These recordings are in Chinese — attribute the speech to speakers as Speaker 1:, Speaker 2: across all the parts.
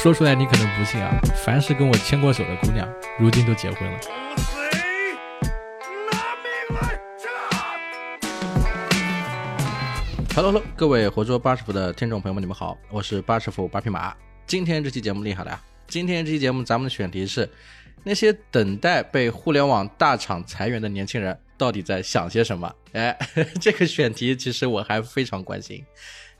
Speaker 1: 说出来你可能不信啊，凡是跟我牵过手的姑娘，如今都结婚了。Hello，Hello，各位活捉八师傅的听众朋友们，你们好，我是八师傅八匹马。今天这期节目厉害了呀！今天这期节目咱们的选题是那些等待被互联网大厂裁员的年轻人到底在想些什么？哎，这个选题其实我还非常关心，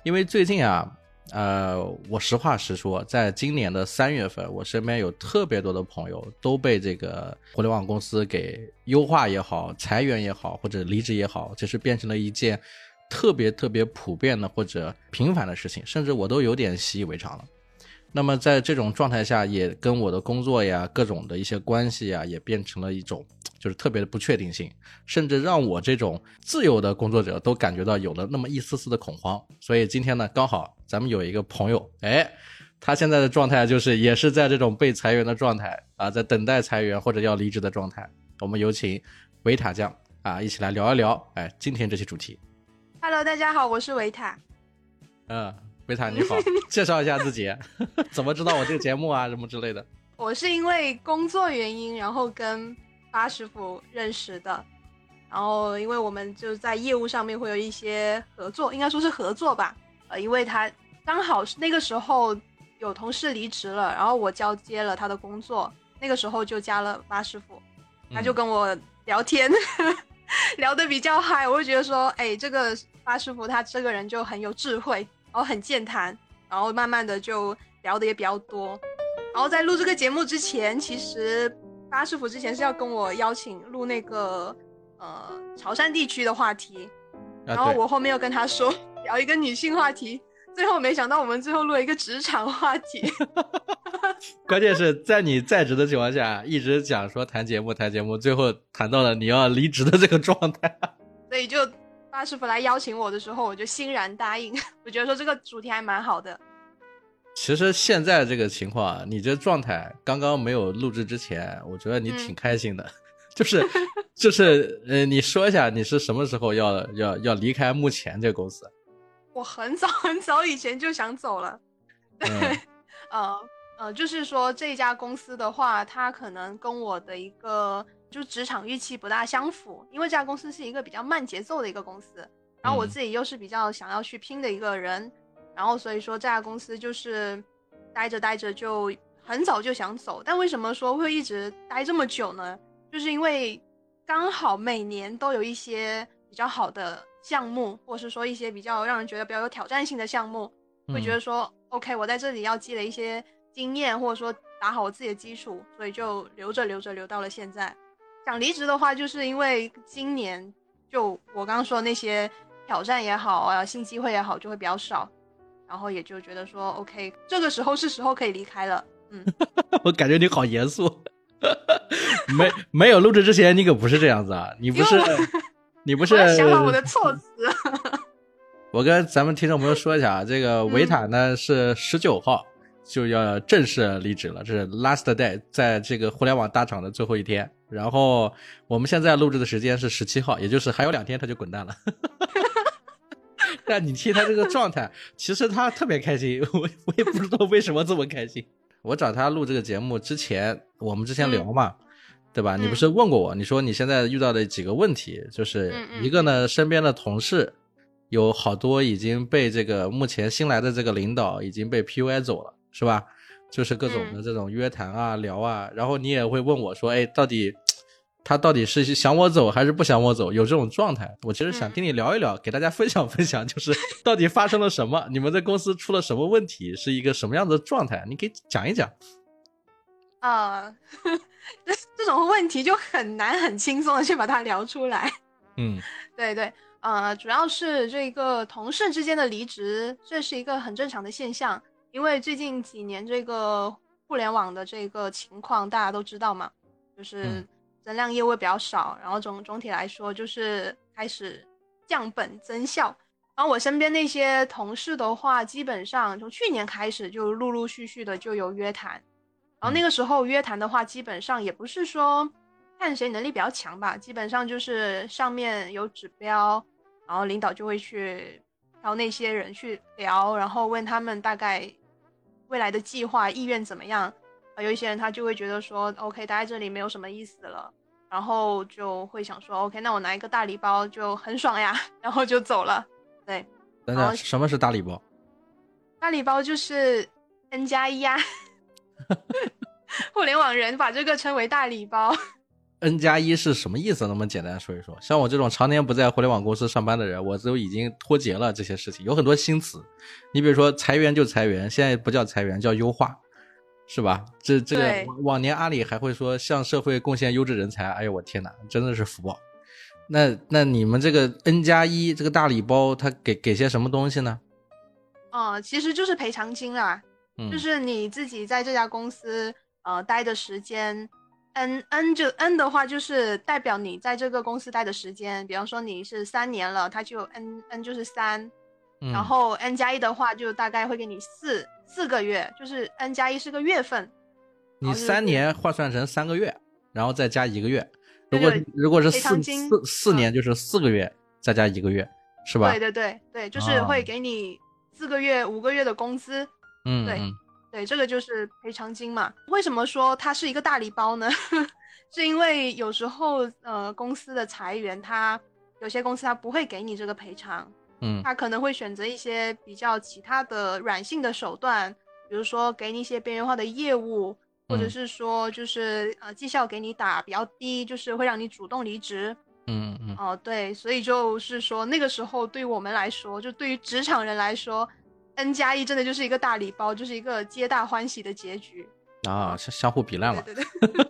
Speaker 1: 因为最近啊。呃，我实话实说，在今年的三月份，我身边有特别多的朋友都被这个互联网公司给优化也好、裁员也好，或者离职也好，就是变成了一件特别特别普遍的或者平凡的事情，甚至我都有点习以为常了。那么在这种状态下，也跟我的工作呀、各种的一些关系呀，也变成了一种。就是特别的不确定性，甚至让我这种自由的工作者都感觉到有了那么一丝丝的恐慌。所以今天呢，刚好咱们有一个朋友，哎，他现在的状态就是也是在这种被裁员的状态啊，在等待裁员或者要离职的状态。我们有请维塔酱啊，一起来聊一聊，哎，今天这期主题。
Speaker 2: Hello，大家好，我是维塔。
Speaker 1: 嗯，维塔你好，介绍一下自己，怎么知道我这个节目啊，什么之类的？
Speaker 2: 我是因为工作原因，然后跟。八师傅认识的，然后因为我们就在业务上面会有一些合作，应该说是合作吧。呃，因为他刚好是那个时候有同事离职了，然后我交接了他的工作，那个时候就加了八师傅，他就跟我聊天，聊得比较嗨，我就觉得说，哎，这个八师傅他这个人就很有智慧，然后很健谈，然后慢慢的就聊的也比较多。然后在录这个节目之前，其实。巴师傅之前是要跟我邀请录那个呃潮汕地区的话题，然后我后面又跟他说聊一个女性话题，最后没想到我们最后录了一个职场话题。
Speaker 1: 关键是在你在职的情况下，一直讲说谈节目谈节目，最后谈到了你要离职的这个状态。
Speaker 2: 所以就八师傅来邀请我的时候，我就欣然答应。我觉得说这个主题还蛮好的。
Speaker 1: 其实现在这个情况，你这状态刚刚没有录制之前，我觉得你挺开心的，就是就是呃，你说一下你是什么时候要要要离开目前这个公司？
Speaker 2: 我很早 很早以前就想走了，对，呃呃，就是说这家公司的话，它可能跟我的一个就职场预期不大相符，因为这家公司是一个比较慢节奏的一个公司，然后我自己又是比较想要去拼的一个人。然后所以说这家公司就是待着待着就很早就想走，但为什么说会一直待这么久呢？就是因为刚好每年都有一些比较好的项目，或是说一些比较让人觉得比较有挑战性的项目，会觉得说 OK，我在这里要积累一些经验，或者说打好我自己的基础，所以就留着留着留到了现在。想离职的话，就是因为今年就我刚刚说的那些挑战也好啊，新机会也好，就会比较少。然后也就觉得说，OK，这个时候是时候可以离开了。嗯，
Speaker 1: 我感觉你好严肃。没没有录制之前，你可不是这样子啊！你不是，你不是
Speaker 2: 想好我的措辞。
Speaker 1: 我跟咱们听众朋友说一下啊，这个维塔呢是十九号就要正式离职了，这是 last day，在这个互联网大厂的最后一天。然后我们现在录制的时间是十七号，也就是还有两天他就滚蛋了。但你听他这个状态，其实他特别开心，我我也不知道为什么这么开心。我找他录这个节目之前，我们之前聊嘛，对吧？你不是问过我，你说你现在遇到的几个问题，就是一个呢，身边的同事有好多已经被这个目前新来的这个领导已经被 PUA 走了，是吧？就是各种的这种约谈啊、聊啊，然后你也会问我说，哎，到底？他到底是想我走还是不想我走？有这种状态，我其实想跟你聊一聊，给大家分享分享，就是到底发生了什么？你们在公司出了什么问题？是一个什么样的状态？你可以讲一讲。
Speaker 2: 啊，这这种问题就很难很轻松的去把它聊出来。
Speaker 1: 嗯，
Speaker 2: 对对，呃，主要是这个同事之间的离职，这是一个很正常的现象，因为最近几年这个互联网的这个情况大家都知道嘛，就是。增量业务比较少，然后总总体来说就是开始降本增效。然后我身边那些同事的话，基本上从去年开始就陆陆续续的就有约谈。然后那个时候约谈的话，基本上也不是说看谁能力比较强吧，基本上就是上面有指标，然后领导就会去挑那些人去聊，然后问他们大概未来的计划意愿怎么样。啊，有一些人他就会觉得说，OK，待在这里没有什么意思了，然后就会想说，OK，那我拿一个大礼包就很爽呀，然后就走了。对，
Speaker 1: 等等，什么是大礼包？
Speaker 2: 大礼包就是 N 加一呀，互联网人把这个称为大礼包。
Speaker 1: N 加一是什么意思？能不能简单说一说？像我这种常年不在互联网公司上班的人，我都已经脱节了这些事情。有很多新词，你比如说裁员就裁员，现在不叫裁员，叫优化，是吧？这这个往年阿里还会说向社会贡献优质人才，哎呦我天哪，真的是福报。那那你们这个 N 加一这个大礼包，它给给些什么东西呢？
Speaker 2: 哦，其实就是赔偿金啦，就是你自己在这家公司呃待的时间。N N 就 N 的话，就是代表你在这个公司待的时间。比方说你是三年了，它就 N N 就是三，然后 N 加一的话，就大概会给你四四个月，就是 N 加一是个月份。
Speaker 1: 你三年换算成三个月，然后再加一个月。如果如果是四四四年，就是四个月再加一个月，是吧？
Speaker 2: 对对对对，就是会给你四个月、五个月的工资。
Speaker 1: 嗯，
Speaker 2: 对。对，这个就是赔偿金嘛。为什么说它是一个大礼包呢？是因为有时候呃公司的裁员，它有些公司它不会给你这个赔偿，
Speaker 1: 嗯，
Speaker 2: 它可能会选择一些比较其他的软性的手段，比如说给你一些边缘化的业务，或者是说就是呃绩效给你打比较低，就是会让你主动离职。
Speaker 1: 嗯嗯
Speaker 2: 哦，对，所以就是说那个时候对于我们来说，就对于职场人来说。N 加一真的就是一个大礼包，就是一个皆大欢喜的结局
Speaker 1: 啊，相相互比烂了。
Speaker 2: 对对对，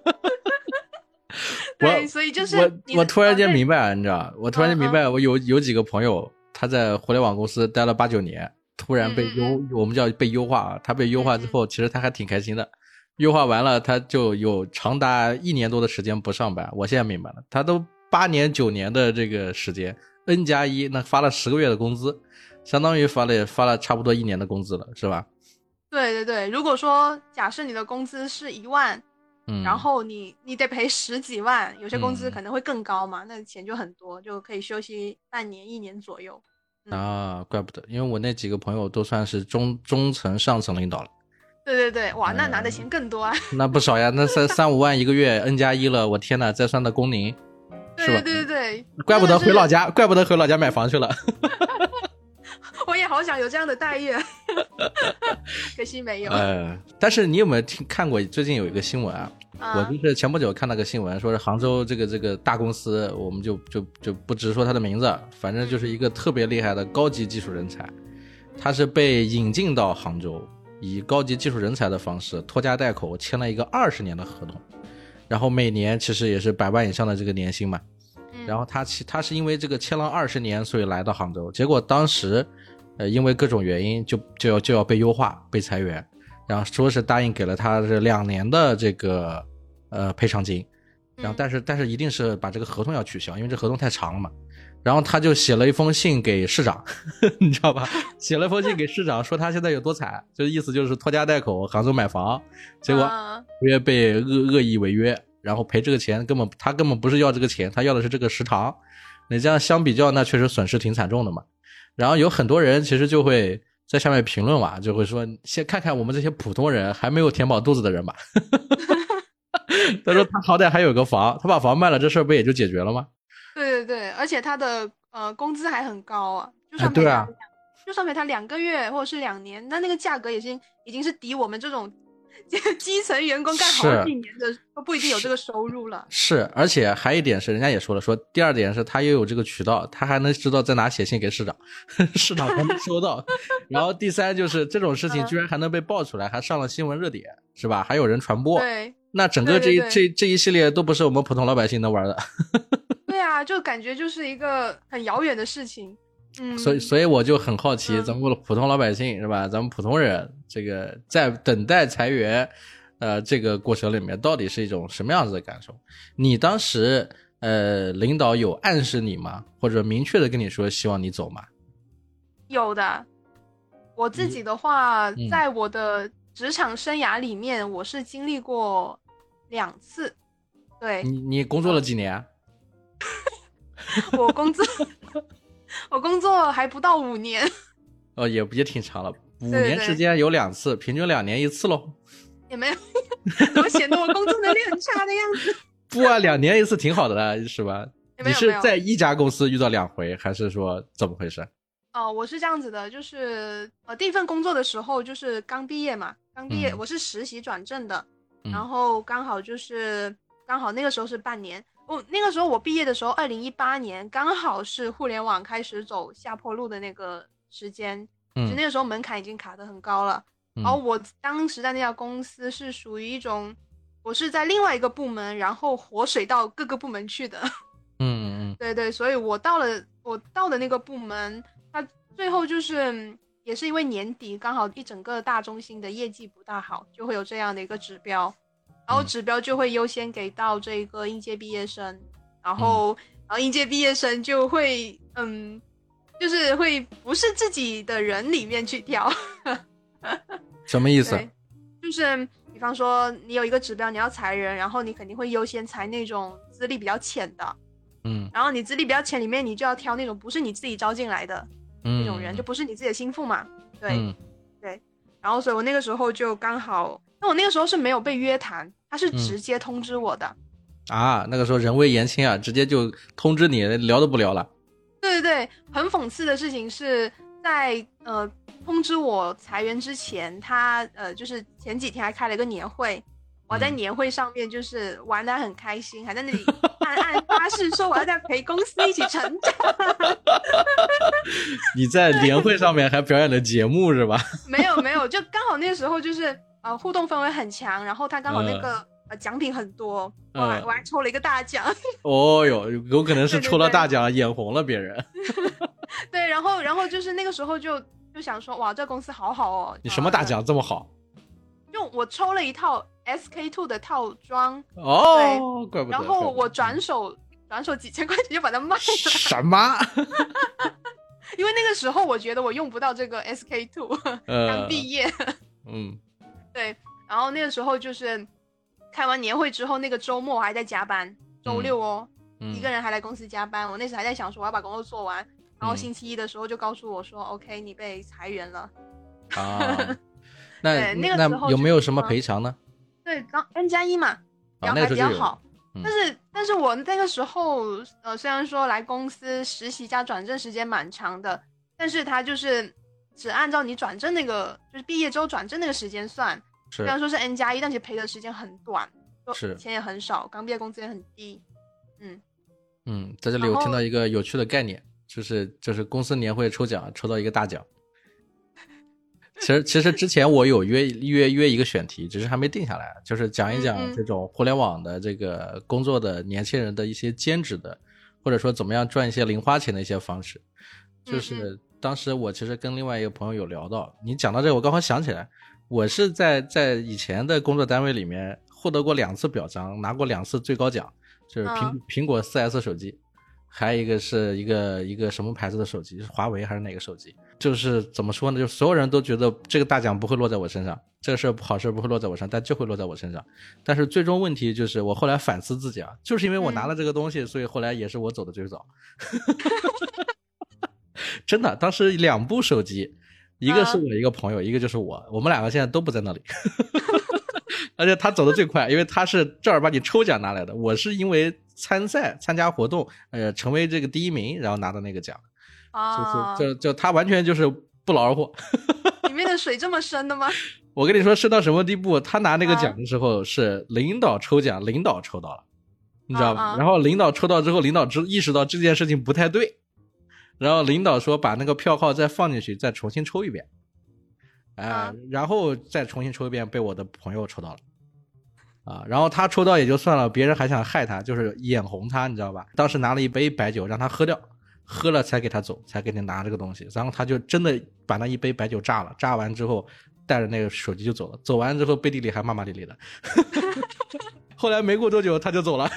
Speaker 2: 对，所以就是
Speaker 1: 我我突然间明白了，你知道我突然间明白，我有有几个朋友，他在互联网公司待了八九年，突然被优，我们叫被优化啊。他被优化之后，其实他还挺开心的。优化完了，他就有长达一年多的时间不上班。我现在明白了，他都八年九年的这个时间，N 加一那发了十个月的工资。相当于发了发了差不多一年的工资了，是吧？
Speaker 2: 对对对，如果说假设你的工资是一万，
Speaker 1: 嗯，
Speaker 2: 然后你你得赔十几万，有些工资可能会更高嘛，那钱就很多，就可以休息半年一年左右。
Speaker 1: 啊，怪不得，因为我那几个朋友都算是中中层上层领导了。
Speaker 2: 对对对，哇，那拿的钱更多啊。
Speaker 1: 那不少呀，那三三五万一个月，N 加一了，我天呐，再算的工龄，是吧？
Speaker 2: 对对对，
Speaker 1: 怪不得回老家，怪不得回老家买房去了。
Speaker 2: 我也好想有这样的待遇，可惜没有。
Speaker 1: 呃，但是你有没有听看过最近有一个新闻啊？我就是前不久看到个新闻，说是杭州这个这个大公司，我们就就就不直说他的名字，反正就是一个特别厉害的高级技术人才，他是被引进到杭州，以高级技术人才的方式拖家带口签了一个二十年的合同，然后每年其实也是百万以上的这个年薪嘛。然后他其他是因为这个签了二十年，所以来到杭州，结果当时。呃，因为各种原因，就就要就要被优化、被裁员，然后说是答应给了他这两年的这个呃赔偿金，然后但是但是一定是把这个合同要取消，因为这合同太长了嘛。然后他就写了一封信给市长，你知道吧？写了封信给市长，说他现在有多惨，就意思就是拖家带口杭州买房，结果约被恶恶意违约，然后赔这个钱根本他根本不是要这个钱，他要的是这个时长。你这样相比较，那确实损失挺惨重的嘛。然后有很多人其实就会在下面评论嘛，就会说先看看我们这些普通人还没有填饱肚子的人吧。他说他好歹还有个房，他把房卖了，这事儿不也就解决了吗？
Speaker 2: 对对对，而且他的呃工资还很高啊，就算
Speaker 1: 赔他，
Speaker 2: 就算赔他两个月或者是两年，那那个价格已经已经是抵我们这种。基层员工干好几年的都不一定有这个收入了。
Speaker 1: 是，而且还一点是，人家也说了，说第二点是他又有这个渠道，他还能知道在哪写信给市长，市长还能收到。然后第三就是这种事情居然还能被爆出来，还上了新闻热点，是吧？还有人传播。
Speaker 2: 对。
Speaker 1: 那整个这一这这一系列都不是我们普通老百姓能玩的。
Speaker 2: 对啊，就感觉就是一个很遥远的事情。
Speaker 1: 所以，所以我就很好奇，咱们普通老百姓是吧？咱们普通人，这个在等待裁员，呃，这个过程里面，到底是一种什么样子的感受？你当时，呃，领导有暗示你吗？或者明确的跟你说希望你走吗？
Speaker 2: 有的。我自己的话，在我的职场生涯里面，我是经历过两次。对
Speaker 1: 你，你工作了几年？
Speaker 2: 我工作。我工作还不到五年，
Speaker 1: 哦，也也挺长了。五年时间有两次，平均两年一次喽。
Speaker 2: 也没有，我显得我工作能力很差的样子。
Speaker 1: 不啊，两年一次挺好的了，是吧？你是在一家公司遇到两回，还是说怎么回事？
Speaker 2: 哦，我是这样子的，就是呃，第一份工作的时候就是刚毕业嘛，刚毕业我是实习转正的，然后刚好就是刚好那个时候是半年，我那个时候我毕业的时候，二零一八年刚好是互联网开始走下坡路的那个时间，就那个时候门槛已经卡得很高了。然后我当时在那家公司是属于一种，我是在另外一个部门，然后活水到各个部门去的。
Speaker 1: 嗯嗯，
Speaker 2: 对对，所以我到了我到的那个部门。最后就是也是因为年底刚好一整个大中心的业绩不大好，就会有这样的一个指标，然后指标就会优先给到这个应届毕业生，然后然后应届毕业生就会嗯，就是会不是自己的人里面去挑，
Speaker 1: 什么意思？
Speaker 2: 就是比方说你有一个指标你要裁人，然后你肯定会优先裁那种资历比较浅的，
Speaker 1: 嗯，
Speaker 2: 然后你资历比较浅里面你就要挑那种不是你自己招进来的。那种人就不是你自己的心腹嘛？对，对。然后，所以我那个时候就刚好，那我那个时候是没有被约谈，他是直接通知我的。
Speaker 1: 啊，那个时候人微言轻啊，直接就通知你聊都不聊了。
Speaker 2: 对对对，很讽刺的事情是在呃通知我裁员之前，他呃就是前几天还开了一个年会。我在年会上面就是玩的很开心，还在那里暗暗发誓说我要在陪公司一起成长。
Speaker 1: 你在年会上面还表演了节目是吧？
Speaker 2: 没有没有，就刚好那时候就是呃互动氛围很强，然后他刚好那个呃奖品很多，我还我还抽了一个大奖。
Speaker 1: 哦哟，有可能是抽了大奖眼红了别人。
Speaker 2: 对，然后然后就是那个时候就就想说哇，这公司好好哦。
Speaker 1: 你什么大奖这么好？
Speaker 2: 就我抽了一套。SK two 的套装
Speaker 1: 哦，怪不
Speaker 2: 得。然后我转手转手几千块钱就把它卖了。
Speaker 1: 什么？
Speaker 2: 因为那个时候我觉得我用不到这个 SK two，刚毕业。
Speaker 1: 嗯，
Speaker 2: 对。然后那个时候就是开完年会之后，那个周末我还在加班，周六哦，一个人还来公司加班。我那时还在想说我要把工作做完，然后星期一的时候就告诉我说，OK，你被裁员了。
Speaker 1: 啊，那那个时候有没有什么赔偿呢？
Speaker 2: 对，刚 N 加一嘛，然后还比较好。但是，但是我那个时候，呃，虽然说来公司实习加转正时间蛮长的，但是他就是只按照你转正那个，就是毕业之后转正那个时间算。虽然说是 N 加一，但其实赔的时间很短，
Speaker 1: 是
Speaker 2: 钱也很少，刚毕业工资也很低。嗯
Speaker 1: 嗯，在这里我听到一个有趣的概念，就是就是公司年会抽奖抽到一个大奖。其实，其实之前我有约约约一个选题，只是还没定下来。就是讲一讲这种互联网的这个工作的年轻人的一些兼职的，或者说怎么样赚一些零花钱的一些方式。就是当时我其实跟另外一个朋友有聊到，你讲到这个，我刚好想起来，我是在在以前的工作单位里面获得过两次表彰，拿过两次最高奖，就是苹苹果四 S 手机。还有一个是一个一个什么牌子的手机？是华为还是哪个手机？就是怎么说呢？就所有人都觉得这个大奖不会落在我身上，这个事好事不会落在我身上，但就会落在我身上。但是最终问题就是，我后来反思自己啊，就是因为我拿了这个东西，所以后来也是我走的最早。真的，当时两部手机，一个是我一个朋友，一个就是我，我们两个现在都不在那里。而且他走的最快，因为他是正儿八经抽奖拿来的。我是因为参赛参加活动，呃，成为这个第一名，然后拿的那个奖。
Speaker 2: 啊，
Speaker 1: 就就他完全就是不劳而获。
Speaker 2: 里面的水这么深的吗？
Speaker 1: 我跟你说，深到什么地步？他拿那个奖的时候是领导抽奖，领导抽到了，你知道吧？然后领导抽到之后，领导知意识到这件事情不太对，然后领导说把那个票号再放进去，再重新抽一遍。哎，然后再重新抽一遍，被我的朋友抽到了，啊，然后他抽到也就算了，别人还想害他，就是眼红他，你知道吧？当时拿了一杯白酒让他喝掉，喝了才给他走，才给你拿这个东西，然后他就真的把那一杯白酒炸了，炸完之后带着那个手机就走了，走完之后背地里还骂骂咧咧的，后来没过多久他就走了。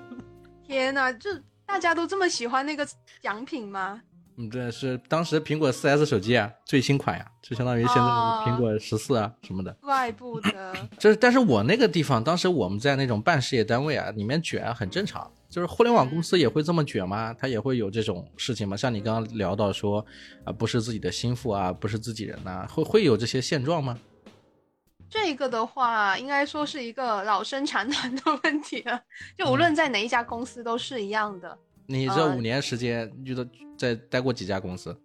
Speaker 2: 天哪，这大家都这么喜欢那个奖品吗？
Speaker 1: 嗯，对，是当时苹果四 S 手机啊，最新款呀，就相当于现在苹果十四啊什么的。
Speaker 2: 怪不得。
Speaker 1: 这，但是我那个地方，当时我们在那种办事业单位啊，里面卷很正常。就是互联网公司也会这么卷吗？它也会有这种事情吗？像你刚刚聊到说，啊，不是自己的心腹啊，不是自己人呐，会会有这些现状吗？
Speaker 2: 这个的话，应该说是一个老生常谈的问题了。就无论在哪一家公司都是一样的。
Speaker 1: 你这五年时间遇到在待过几家公司？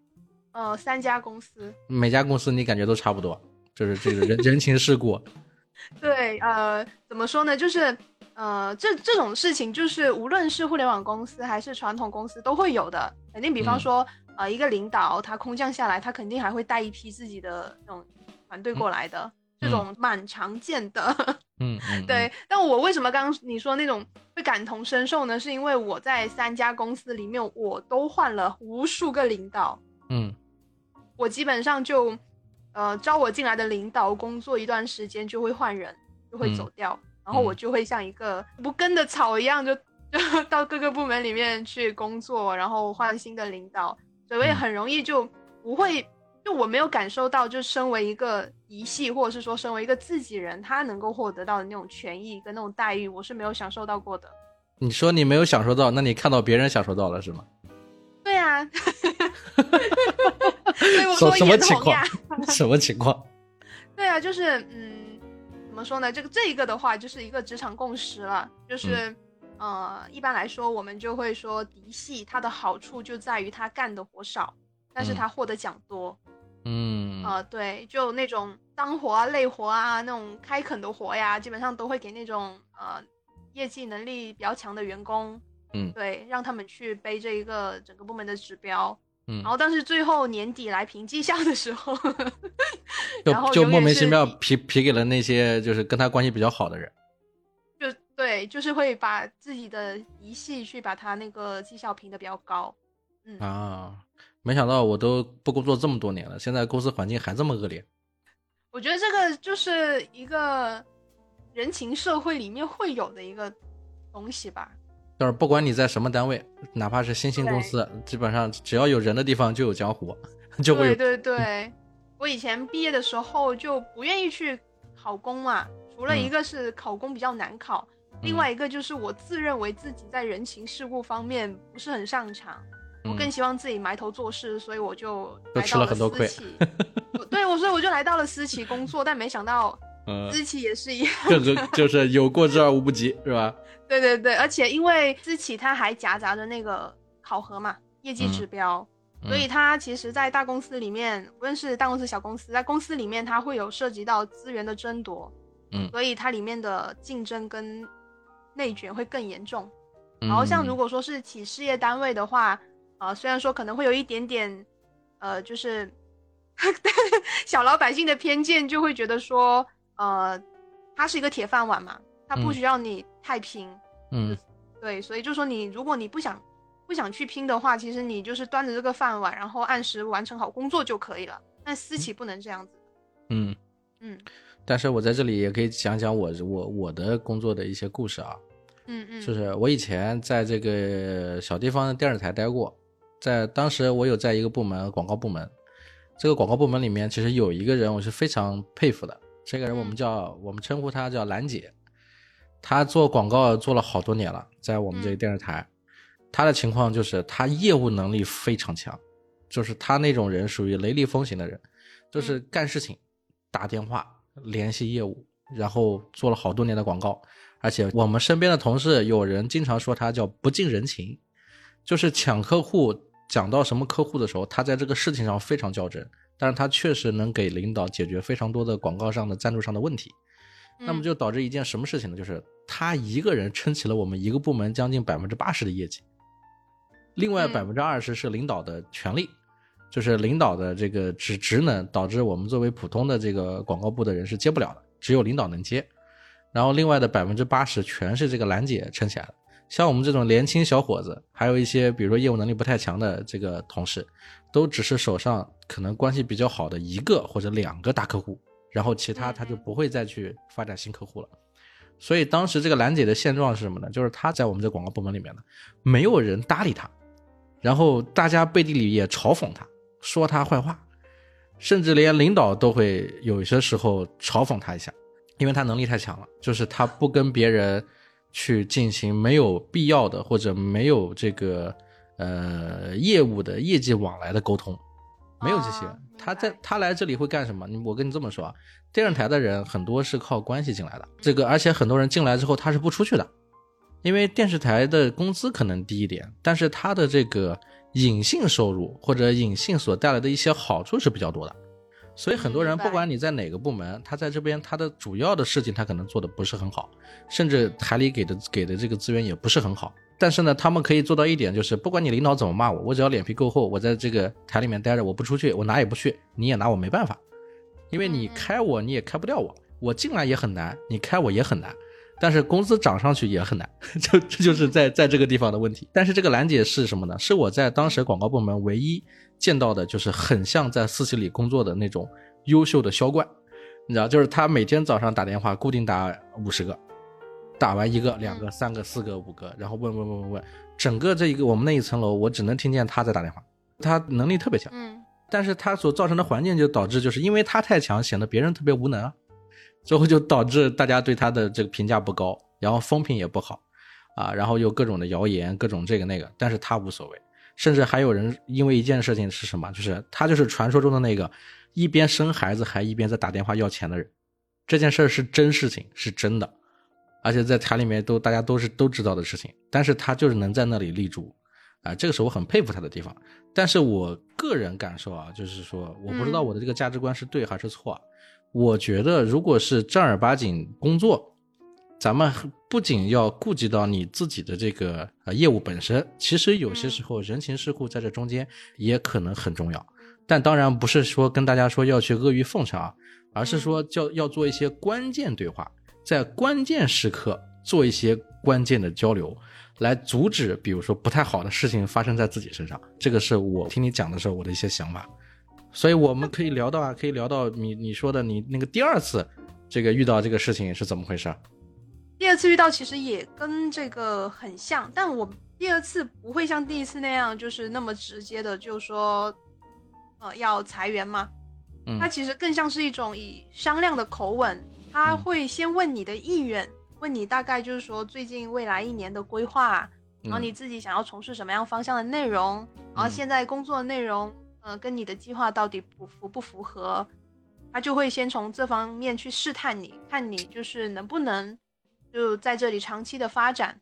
Speaker 2: 呃，三家公司。
Speaker 1: 每家公司你感觉都差不多，就是这个人 人情世故。
Speaker 2: 对，呃，怎么说呢？就是，呃，这这种事情，就是无论是互联网公司还是传统公司都会有的。肯定，比方说，呃，一个领导他空降下来，他肯定还会带一批自己的那种团队过来的，这种蛮常见的。
Speaker 1: 嗯嗯。
Speaker 2: 对，但我为什么刚刚你说那种会感同身受呢？是因为我在三家公司里面，我都换了无数个领导。
Speaker 1: 嗯。
Speaker 2: 我基本上就。呃，招我进来的领导工作一段时间就会换人，就会走掉，然后我就会像一个不根的草一样，就就 到各个部门里面去工作，然后换新的领导，所以很容易就不会，就我没有感受到，就身为一个嫡系或者是说身为一个自己人，他能够获得到的那种权益跟那种待遇，我是没有享受到过的。
Speaker 1: 你说你没有享受到，那你看到别人享受到了是吗？
Speaker 2: 对啊。所以我说
Speaker 1: 什么情况？什么情况？
Speaker 2: 对啊，就是嗯，怎么说呢？这个这一个的话，就是一个职场共识了。就是呃，一般来说，我们就会说嫡系它的好处就在于他干的活少，但是他获得奖多。
Speaker 1: 嗯
Speaker 2: 啊，对，就那种脏活啊、累活啊、那种开垦的活呀，基本上都会给那种呃业绩能力比较强的员工。
Speaker 1: 嗯，
Speaker 2: 对，让他们去背这一个整个部门的指标。
Speaker 1: 嗯，
Speaker 2: 然后但是最后年底来评绩效的时候，
Speaker 1: 就就莫名其妙批批给了那些就是跟他关系比较好的人。
Speaker 2: 就对，就是会把自己的一系去把他那个绩效评的比较高。嗯
Speaker 1: 啊，没想到我都不工作这么多年了，现在公司环境还这么恶劣。
Speaker 2: 我觉得这个就是一个人情社会里面会有的一个东西吧。
Speaker 1: 就是不管你在什么单位，哪怕是新兴公司，基本上只要有人的地方就有江湖，就会。
Speaker 2: 对对对，我以前毕业的时候就不愿意去考公嘛，除了一个是考公比较难考，另外一个就是我自认为自己在人情世故方面不是很擅长，我更希望自己埋头做事，所以我就来到了私企。对，我所以我就来到了私企工作，但没想到。私企也是一样，
Speaker 1: 就是就是有过之而无不及，是吧？
Speaker 2: 对对对，而且因为私企它还夹杂着那个考核嘛，业绩指标，所以它其实，在大公司里面，无论是大公司、小公司，在公司里面，它会有涉及到资源的争夺，
Speaker 1: 嗯，
Speaker 2: 所以它里面的竞争跟内卷会更严重。然后像如果说是企事业单位的话，呃，虽然说可能会有一点点，呃，就是 小老百姓的偏见，就会觉得说。呃，它是一个铁饭碗嘛，它不需要你太拼，
Speaker 1: 嗯，
Speaker 2: 对，所以就说你如果你不想不想去拼的话，其实你就是端着这个饭碗，然后按时完成好工作就可以了。但私企不能这样子，
Speaker 1: 嗯
Speaker 2: 嗯。
Speaker 1: 但是我在这里也可以讲讲我我我的工作的一些故事啊，
Speaker 2: 嗯嗯，
Speaker 1: 就是我以前在这个小地方的电视台待过，在当时我有在一个部门广告部门，这个广告部门里面其实有一个人我是非常佩服的。这个人我们叫我们称呼他叫兰姐，他做广告做了好多年了，在我们这个电视台，他的情况就是他业务能力非常强，就是他那种人属于雷厉风行的人，就是干事情、打电话联系业务，然后做了好多年的广告，而且我们身边的同事有人经常说他叫不近人情，就是抢客户讲到什么客户的时候，他在这个事情上非常较真。但是他确实能给领导解决非常多的广告上的赞助上的问题，那么就导致一件什么事情呢？就是他一个人撑起了我们一个部门将近百分之八十的业绩，另外百分之二十是领导的权利，就是领导的这个职职能导致我们作为普通的这个广告部的人是接不了的，只有领导能接，然后另外的百分之八十全是这个兰姐撑起来的。像我们这种年轻小伙子，还有一些比如说业务能力不太强的这个同事，都只是手上可能关系比较好的一个或者两个大客户，然后其他他就不会再去发展新客户了。所以当时这个兰姐的现状是什么呢？就是她在我们这广告部门里面呢，没有人搭理她，然后大家背地里也嘲讽她，说她坏话，甚至连领导都会有些时候嘲讽她一下，因为她能力太强了，就是她不跟别人。去进行没有必要的或者没有这个呃业务的业绩往来的沟通，没有这些。他在他来这里会干什么？我跟你这么说啊，电视台的人很多是靠关系进来的，这个而且很多人进来之后他是不出去的，因为电视台的工资可能低一点，但是他的这个隐性收入或者隐性所带来的一些好处是比较多的。所以很多人，不管你在哪个部门，他在这边他的主要的事情他可能做的不是很好，甚至台里给的给的这个资源也不是很好。但是呢，他们可以做到一点，就是不管你领导怎么骂我，我只要脸皮够厚，我在这个台里面待着，我不出去，我哪也不去，你也拿我没办法，因为你开我你也开不掉我，我进来也很难，你开我也很难，但是工资涨上去也很难，就这就是在在这个地方的问题。但是这个兰姐是什么呢？是我在当时广告部门唯一。见到的就是很像在私企里工作的那种优秀的销冠，你知道，就是他每天早上打电话，固定打五十个，打完一个、两个、三个、四个、五个，然后问问问问问，整个这一个我们那一层楼，我只能听见他在打电话，他能力特别强，
Speaker 2: 嗯，
Speaker 1: 但是他所造成的环境就导致，就是因为他太强，显得别人特别无能啊，最后就导致大家对他的这个评价不高，然后风评也不好，啊，然后又各种的谣言，各种这个那个，但是他无所谓。甚至还有人因为一件事情是什么？就是他就是传说中的那个一边生孩子还一边在打电话要钱的人。这件事是真事情，是真的，而且在台里面都大家都是都知道的事情。但是他就是能在那里立足，啊，这个是我很佩服他的地方。但是我个人感受啊，就是说，我不知道我的这个价值观是对还是错。我觉得，如果是正儿八经工作。咱们不仅要顾及到你自己的这个呃业务本身，其实有些时候人情世故在这中间也可能很重要。但当然不是说跟大家说要去阿谀奉承啊，而是说叫要做一些关键对话，在关键时刻做一些关键的交流，来阻止比如说不太好的事情发生在自己身上。这个是我听你讲的时候我的一些想法。所以我们可以聊到啊，可以聊到你你说的你那个第二次这个遇到这个事情是怎么回事？
Speaker 2: 第二次遇到其实也跟这个很像，但我第二次不会像第一次那样，就是那么直接的就说，呃，要裁员嘛？
Speaker 1: 嗯，
Speaker 2: 它其实更像是一种以商量的口吻，他会先问你的意愿，问你大概就是说最近未来一年的规划，然后你自己想要从事什么样方向的内容，然后现在工作的内容，呃，跟你的计划到底符符不符合，他就会先从这方面去试探你，看你就是能不能。就在这里长期的发展。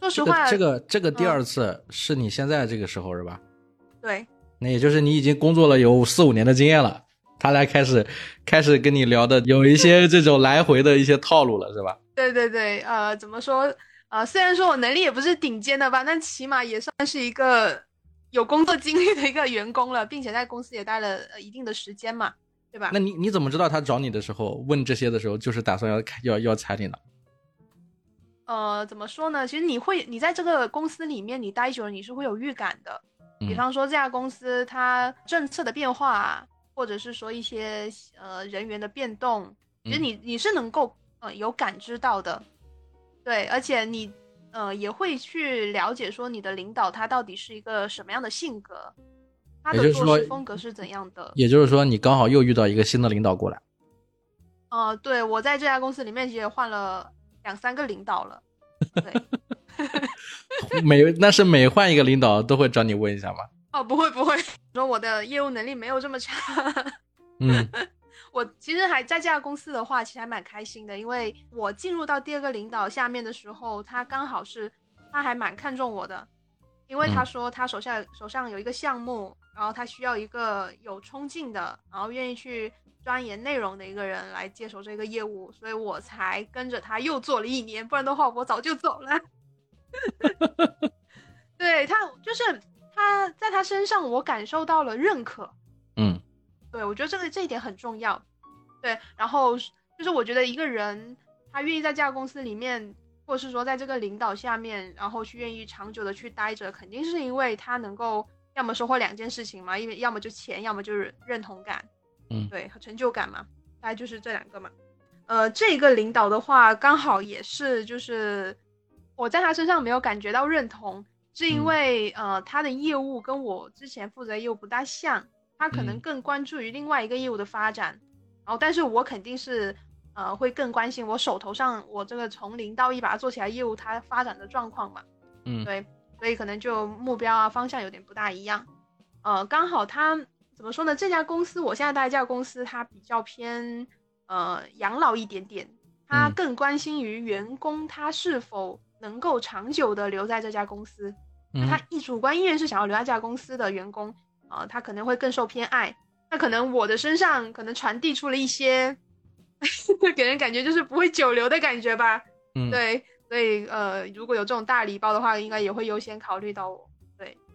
Speaker 2: 说实话，
Speaker 1: 这个这个第二次是你现在这个时候是吧？
Speaker 2: 对。
Speaker 1: 那也就是你已经工作了有四五年的经验了，他来开始开始跟你聊的有一些这种来回的一些套路了，是吧？
Speaker 2: 对对对，呃，怎么说？呃，虽然说我能力也不是顶尖的吧，但起码也算是一个有工作经历的一个员工了，并且在公司也待了一定的时间嘛，对吧？
Speaker 1: 那你你怎么知道他找你的时候问这些的时候，就是打算要要要裁你呢？
Speaker 2: 呃，怎么说呢？其实你会，你在这个公司里面，你待久了，你是会有预感的。比方说这家公司它政策的变化，或者是说一些呃人员的变动，其实你你是能够呃有感知到的。对，而且你呃也会去了解说你的领导他到底是一个什么样的性格，他的做事风格是怎样的。
Speaker 1: 也就是说，你刚好又遇到一个新的领导过来。
Speaker 2: 呃，对我在这家公司里面也换了。两三个领导了，对，
Speaker 1: 每那是每换一个领导都会找你问一下吗？
Speaker 2: 哦，不会不会，说我的业务能力没有这么差。
Speaker 1: 嗯，
Speaker 2: 我其实还在这家公司的话，其实还蛮开心的，因为我进入到第二个领导下面的时候，他刚好是他还蛮看重我的，因为他说他手下手上有一个项目，然后他需要一个有冲劲的，然后愿意去。钻研内容的一个人来接手这个业务，所以我才跟着他又做了一年，不然的话我早就走了。对他，就是他在他身上我感受到了认可。
Speaker 1: 嗯，
Speaker 2: 对我觉得这个这一点很重要。对，然后就是我觉得一个人他愿意在这家公司里面，或者是说在这个领导下面，然后去愿意长久的去待着，肯定是因为他能够要么收获两件事情嘛，因为要么就钱，要么就是认同感。
Speaker 1: 嗯，
Speaker 2: 对，和成就感嘛，大概就是这两个嘛。呃，这个领导的话，刚好也是，就是我在他身上没有感觉到认同，是因为呃，他的业务跟我之前负责业务不大像，他可能更关注于另外一个业务的发展。然后，但是我肯定是呃，会更关心我手头上我这个从零到一把它做起来业务它发展的状况嘛。
Speaker 1: 嗯，
Speaker 2: 对，所以可能就目标啊方向有点不大一样。呃，刚好他怎么说呢？这家公司我现在待这家公司，它比较偏呃养老一点点，它更关心于员工他是否能够长久的留在这家公司。他一主观意愿是想要留在这家公司的员工啊，他可能会更受偏爱。那可能我的身上可能传递出了一些，给人感觉就是不会久留的感觉吧。
Speaker 1: 嗯，
Speaker 2: 对，所以呃，如果有这种大礼包的话，应该也会优先考虑到我。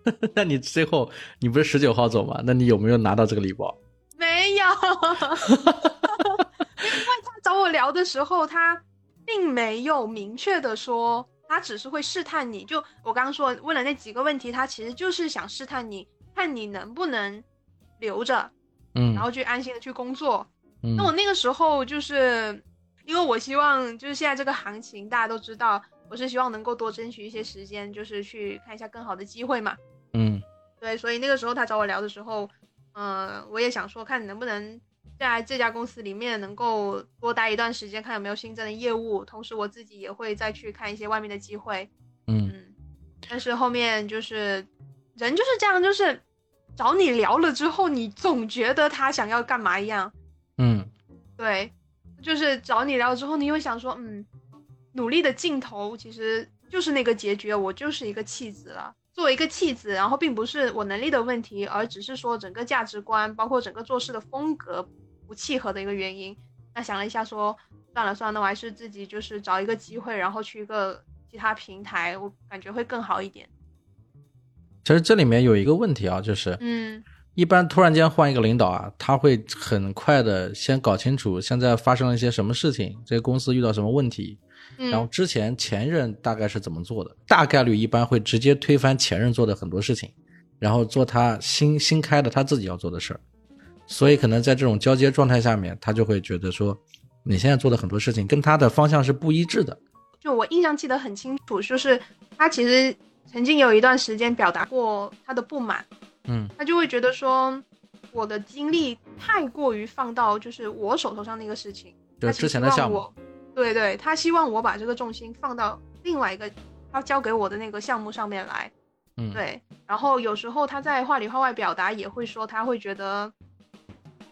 Speaker 2: 对，
Speaker 1: 那你最后你不是十九号走吗？那你有没有拿到这个礼包？
Speaker 2: 没有，因为他找我聊的时候，他并没有明确的说，他只是会试探你。就我刚刚说问了那几个问题，他其实就是想试探你，看你能不能留着。
Speaker 1: 嗯，
Speaker 2: 然后去安心的去工作。
Speaker 1: 嗯，
Speaker 2: 那我那个时候就是，因为我希望就是现在这个行情大家都知道，我是希望能够多争取一些时间，就是去看一下更好的机会嘛。
Speaker 1: 嗯，
Speaker 2: 对，所以那个时候他找我聊的时候，嗯，我也想说，看你能不能在这家公司里面能够多待一段时间，看有没有新增的业务，同时我自己也会再去看一些外面的机会。
Speaker 1: 嗯，
Speaker 2: 但是后面就是人就是这样，就是。找你聊了之后，你总觉得他想要干嘛一样，
Speaker 1: 嗯，
Speaker 2: 对，就是找你聊之后，你又想说，嗯，努力的尽头其实就是那个结局，我就是一个弃子了。作为一个弃子，然后并不是我能力的问题，而只是说整个价值观，包括整个做事的风格不契合的一个原因。那想了一下，说算了算了，那我还是自己就是找一个机会，然后去一个其他平台，我感觉会更好一点。
Speaker 1: 其实这里面有一个问题啊，就是，
Speaker 2: 嗯，
Speaker 1: 一般突然间换一个领导啊，他会很快的先搞清楚现在发生了一些什么事情，这个公司遇到什么问题，然后之前前任大概是怎么做的，大概率一般会直接推翻前任做的很多事情，然后做他新新开的他自己要做的事儿，所以可能在这种交接状态下面，他就会觉得说，你现在做的很多事情跟他的方向是不一致的。
Speaker 2: 就我印象记得很清楚，就是他其实。曾经有一段时间表达过他的不满，
Speaker 1: 嗯，
Speaker 2: 他就会觉得说我的精力太过于放到就是我手头上那个事情，
Speaker 1: 就之前的项目，
Speaker 2: 对对，他希望我把这个重心放到另外一个他交给我的那个项目上面来，
Speaker 1: 嗯，
Speaker 2: 对，然后有时候他在话里话外表达也会说他会觉得，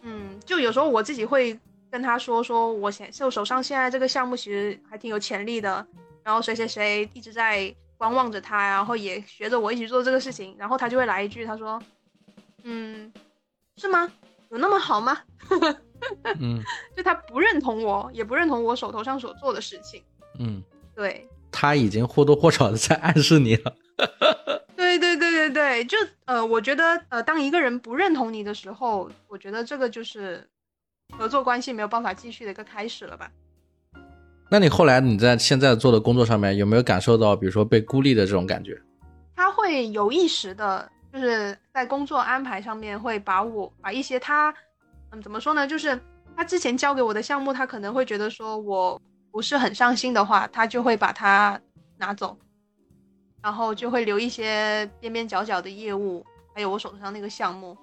Speaker 2: 嗯，就有时候我自己会跟他说说我现就手上现在这个项目其实还挺有潜力的，然后谁谁谁一直在。观望着他，然后也学着我一起做这个事情，然后他就会来一句，他说：“嗯，是吗？有那么好吗？”
Speaker 1: 嗯，
Speaker 2: 就他不认同我，也不认同我手头上所做的事情。
Speaker 1: 嗯，
Speaker 2: 对，
Speaker 1: 他已经或多或少的在暗示你了。
Speaker 2: 对对对对对，就呃，我觉得呃，当一个人不认同你的时候，我觉得这个就是合作关系没有办法继续的一个开始了吧。
Speaker 1: 那你后来你在现在做的工作上面有没有感受到，比如说被孤立的这种感觉？
Speaker 2: 他会有意识的，就是在工作安排上面会把我把一些他，嗯，怎么说呢？就是他之前交给我的项目，他可能会觉得说我不是很上心的话，他就会把它拿走，然后就会留一些边边角角的业务，还有我手头上那个项目，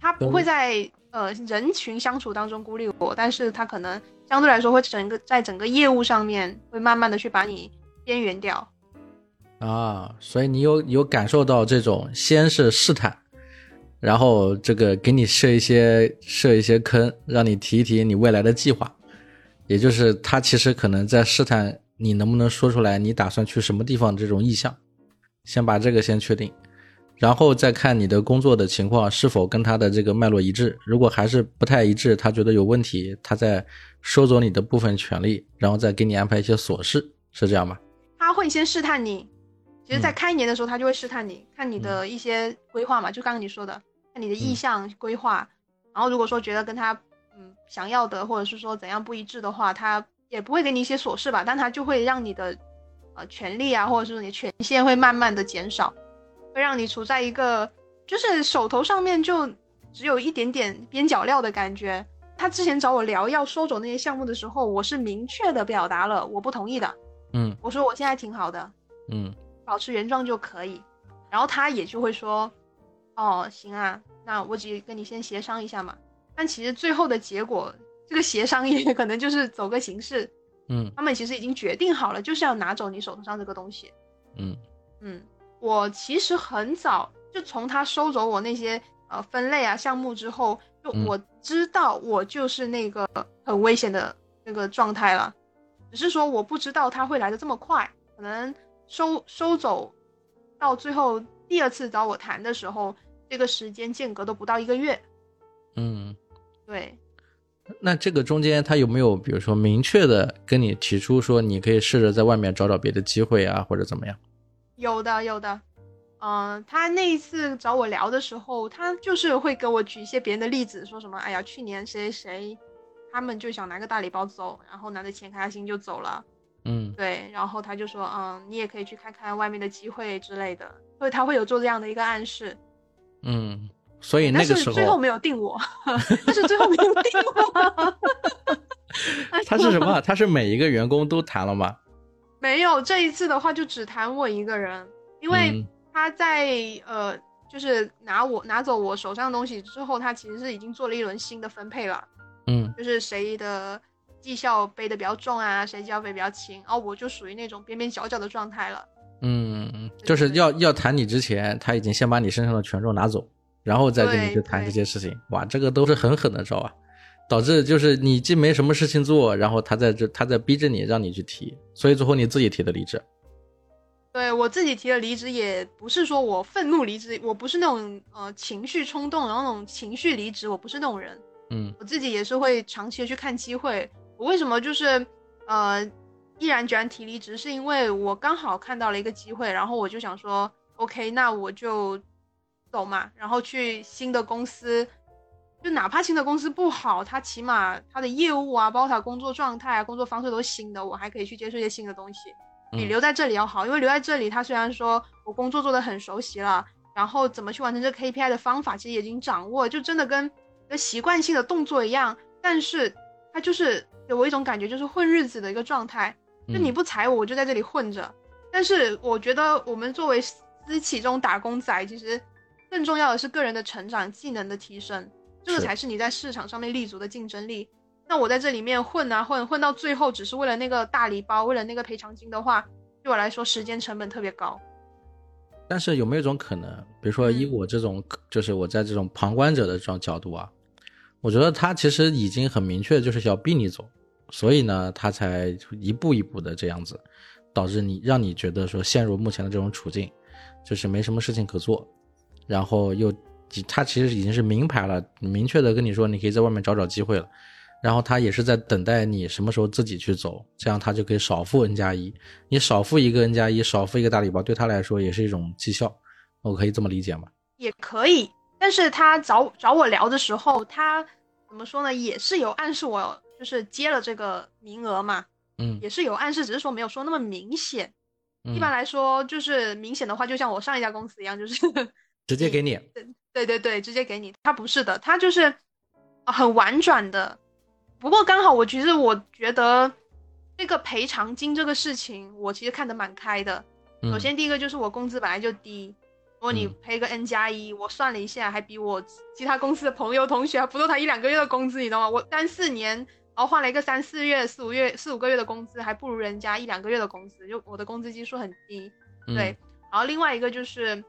Speaker 2: 他不会在呃人群相处当中孤立我，但是他可能。相对来说，会整个在整个业务上面会慢慢的去把你边缘掉，
Speaker 1: 啊，所以你有有感受到这种先是试探，然后这个给你设一些设一些坑，让你提一提你未来的计划，也就是他其实可能在试探你能不能说出来你打算去什么地方这种意向，先把这个先确定。然后再看你的工作的情况是否跟他的这个脉络一致，如果还是不太一致，他觉得有问题，他再收走你的部分权利，然后再给你安排一些琐事，是这样吗？
Speaker 2: 他会先试探你，其实，在开年的时候，他就会试探你，看你的一些规划嘛，就刚刚你说的，看你的意向规划，然后如果说觉得跟他嗯想要的，或者是说怎样不一致的话，他也不会给你一些琐事吧，但他就会让你的呃权利啊，或者是你的权限会慢慢的减少。会让你处在一个就是手头上面就只有一点点边角料的感觉。他之前找我聊要收走那些项目的时候，我是明确的表达了我不同意的。
Speaker 1: 嗯，
Speaker 2: 我说我现在挺好的，
Speaker 1: 嗯，
Speaker 2: 保持原状就可以。然后他也就会说，哦，行啊，那我只跟你先协商一下嘛。但其实最后的结果，这个协商也 可能就是走个形式。
Speaker 1: 嗯，
Speaker 2: 他们其实已经决定好了，就是要拿走你手头上这个东西。
Speaker 1: 嗯
Speaker 2: 嗯，我其实很早就从他收走我那些呃分类啊项目之后，就我知道我就是那个很危险的那个状态了，只是说我不知道他会来的这么快，可能收收走到最后第二次找我谈的时候，这个时间间隔都不到一个月。
Speaker 1: 嗯，
Speaker 2: 对。
Speaker 1: 那这个中间他有没有，比如说明确的跟你提出说，你可以试着在外面找找别的机会啊，或者怎么样？
Speaker 2: 有的，有的。嗯，他那一次找我聊的时候，他就是会给我举一些别人的例子，说什么，哎呀，去年谁谁，他们就想拿个大礼包走，然后拿着钱开开心就走了。
Speaker 1: 嗯，
Speaker 2: 对。然后他就说，嗯，你也可以去看看外面的机会之类的，所以他会有做这样的一个暗示。
Speaker 1: 嗯。所以那个时候
Speaker 2: 最后没有定我，但是最后没有定我。
Speaker 1: 他是什么？他是每一个员工都谈了吗？
Speaker 2: 没有，这一次的话就只谈我一个人，因为他在呃，就是拿我拿走我手上的东西之后，他其实是已经做了一轮新的分配了。
Speaker 1: 嗯，
Speaker 2: 就是谁的绩效背的比较重啊，谁绩效背比较轻，然后我就属于那种边边角角的状态了。
Speaker 1: 嗯，就是要要谈你之前，他已经先把你身上的权重拿走。然后再跟你去谈这些事情，哇，这个都是很狠的招啊，导致就是你既没什么事情做，然后他在这他在逼着你让你去提，所以最后你自己提的离职。
Speaker 2: 对我自己提的离职，也不是说我愤怒离职，我不是那种呃情绪冲动，然后那种情绪离职，我不是那种人。
Speaker 1: 嗯，
Speaker 2: 我自己也是会长期的去看机会。我为什么就是呃毅然决然提离职，是因为我刚好看到了一个机会，然后我就想说，OK，那我就。走嘛，然后去新的公司，就哪怕新的公司不好，它起码它的业务啊，包括他工作状态啊、工作方式都是新的，我还可以去接触一些新的东西，比留在这里要好。因为留在这里，他虽然说我工作做的很熟悉了，然后怎么去完成这 KPI 的方法，其实已经掌握，就真的跟跟习惯性的动作一样，但是他就是给我一种感觉，就是混日子的一个状态，就你不裁我，我就在这里混着。但是我觉得我们作为私企这种打工仔，其实。更重要的是个人的成长、技能的提升，这个才是你在市场上面立足的竞争力。那我在这里面混啊混，混到最后只是为了那个大礼包，为了那个赔偿金的话，对我来说时间成本特别高。
Speaker 1: 但是有没有一种可能，比如说以我这种，就是我在这种旁观者的这种角度啊，我觉得他其实已经很明确，就是要逼你走，所以呢，他才一步一步的这样子，导致你让你觉得说陷入目前的这种处境，就是没什么事情可做。然后又，他其实已经是明牌了，明确的跟你说，你可以在外面找找机会了。然后他也是在等待你什么时候自己去走，这样他就可以少付 N 加一。你少付一个 N 加一，少付一个大礼包，对他来说也是一种绩效。我可以这么理解吗？
Speaker 2: 也可以，但是他找找我聊的时候，他怎么说呢？也是有暗示我就是接了这个名额嘛。
Speaker 1: 嗯，
Speaker 2: 也是有暗示，只是说没有说那么明显。一般来说，就是明显的话，就像我上一家公司一样，就是。
Speaker 1: 直接给你，
Speaker 2: 对对对，直接给你。他不是的，他就是很婉转的。不过刚好，我其实我觉得这个赔偿金这个事情，我其实看得蛮开的。首先第一个就是我工资本来就低，如果你赔个 N 加一，我算了一下，还比我其他公司的朋友同学还不多他一两个月的工资，你知道吗？我三四年，然后换了一个三四月、四五月、四五个月的工资，还不如人家一两个月的工资，就我的工资基数很低。对，然后另外一个就是。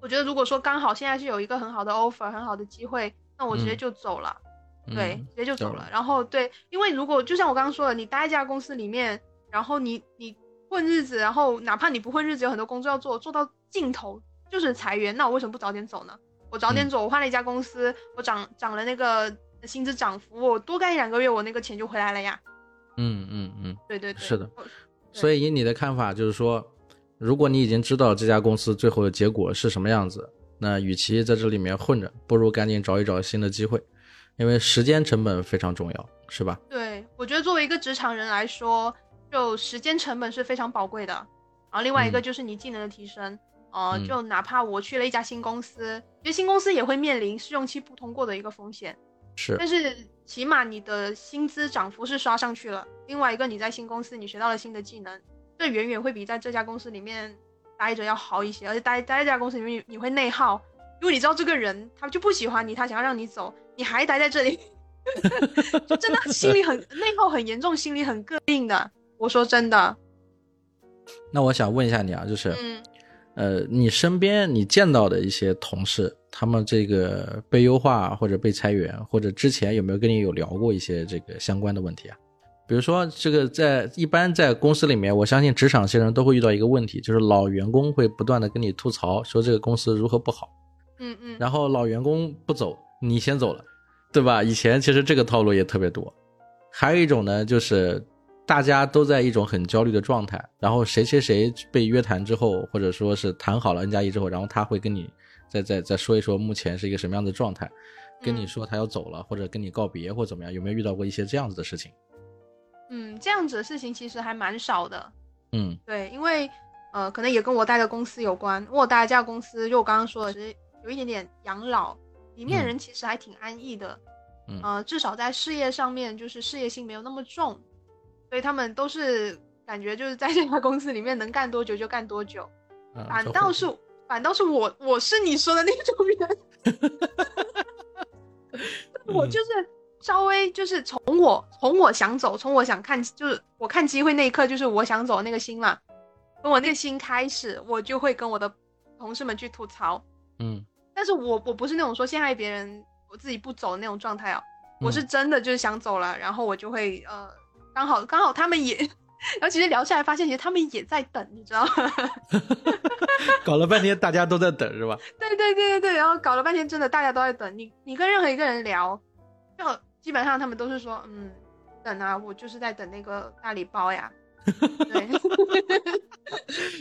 Speaker 2: 我觉得如果说刚好现在是有一个很好的 offer，很好的机会，那我直接就走了，对，直接就走了。然后对，因为如果就像我刚刚说的，你待在这家公司里面，然后你你混日子，然后哪怕你不混日子，有很多工作要做，做到尽头就是裁员，那我为什么不早点走呢？我早点走，我换了一家公司，我涨涨了那个薪资涨幅，我多干一两个月，我那个钱就回来了呀。
Speaker 1: 嗯嗯嗯，
Speaker 2: 对对对，
Speaker 1: 是的。所以以你的看法就是说。如果你已经知道这家公司最后的结果是什么样子，那与其在这里面混着，不如赶紧找一找新的机会，因为时间成本非常重要，是吧？
Speaker 2: 对，我觉得作为一个职场人来说，就时间成本是非常宝贵的。然后另外一个就是你技能的提升，呃，就哪怕我去了一家新公司，其实新公司也会面临试用期不通过的一个风险，
Speaker 1: 是。
Speaker 2: 但是起码你的薪资涨幅是刷上去了。另外一个你在新公司你学到了新的技能。这远远会比在这家公司里面待着要好一些，而且待待在这家公司里面，你会内耗，因为你知道这个人他就不喜欢你，他想要让你走，你还待在这里，就真的 心里很内耗很严重，心里很膈应的。我说真的。
Speaker 1: 那我想问一下你啊，就是，
Speaker 2: 嗯
Speaker 1: 呃，你身边你见到的一些同事，他们这个被优化或者被裁员，或者之前有没有跟你有聊过一些这个相关的问题啊？比如说，这个在一般在公司里面，我相信职场新人都会遇到一个问题，就是老员工会不断的跟你吐槽，说这个公司如何不好，
Speaker 2: 嗯嗯，
Speaker 1: 然后老员工不走，你先走了，对吧？以前其实这个套路也特别多。还有一种呢，就是大家都在一种很焦虑的状态，然后谁谁谁被约谈之后，或者说是谈好了 N 加一之后，然后他会跟你再再再说一说目前是一个什么样的状态，跟你说他要走了，或者跟你告别或怎么样，有没有遇到过一些这样子的事情？
Speaker 2: 嗯，这样子的事情其实还蛮少的。
Speaker 1: 嗯
Speaker 2: 对，因为呃，可能也跟我待的公司有关。我待的这家公司，就我刚刚说的，其实有一点点养老，里面
Speaker 1: 嗯
Speaker 2: 人其实还挺安逸的。
Speaker 1: 嗯
Speaker 2: 呃，至少在事业上面，就是事业心没有那么重，所以他们都是感觉就是在这家公司里面能干多久就干多久。
Speaker 1: 嗯，
Speaker 2: 反倒是反倒是我，我是你说的那种人，我
Speaker 1: 嗯。
Speaker 2: 就是稍微就是从我从我想走，从我想看，就是我看机会那一刻，就是我想走那个心嘛，从我那个心开始，我就会跟我的同事们去吐槽。
Speaker 1: 嗯。
Speaker 2: 但是我我不是那种说陷害别人，我自己不走的那种状态哦，我是
Speaker 1: 嗯。
Speaker 2: 真的就是想走了，然后我就会呃，刚好刚好他们也，然后其实聊下来发现，其实他们也在等，你知道吗？
Speaker 1: 搞了半天大家都在等是吧？
Speaker 2: 对对对对对，然后搞了半天，真的大家都在等你。你跟任何一个人聊，就基本上他们都是说，嗯，等啊，我就是在等那个大礼包呀。对，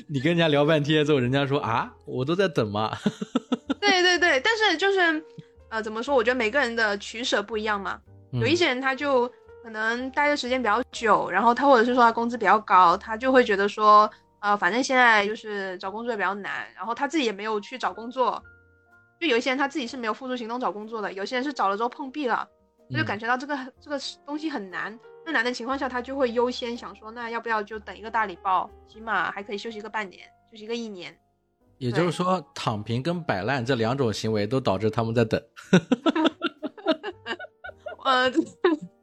Speaker 1: 你跟人家聊半天之后，人家说啊，我都在等嘛。
Speaker 2: 对对对，但是就是，呃，怎么说？我觉得每个人的取舍不一样嘛。有一
Speaker 1: 嗯
Speaker 2: 些人他就可能待的时间比较久，然后他或者是说他工资比较高，他就会觉得说，呃，反正现在就是找工作也比较难，然后他自己也没有去找工作。就有一些人他自己是没有付出行动找工作的，有些人是找了之后碰壁了，他就
Speaker 1: 嗯
Speaker 2: 感觉到这个这个东西很难。那难的情况下，他就会优先想说，那要不要就等一个大礼包，起码还可以休息个半年，休息个一年。
Speaker 1: 也就是说，躺平跟摆烂这两种行为都导致他们在等。
Speaker 2: 呃，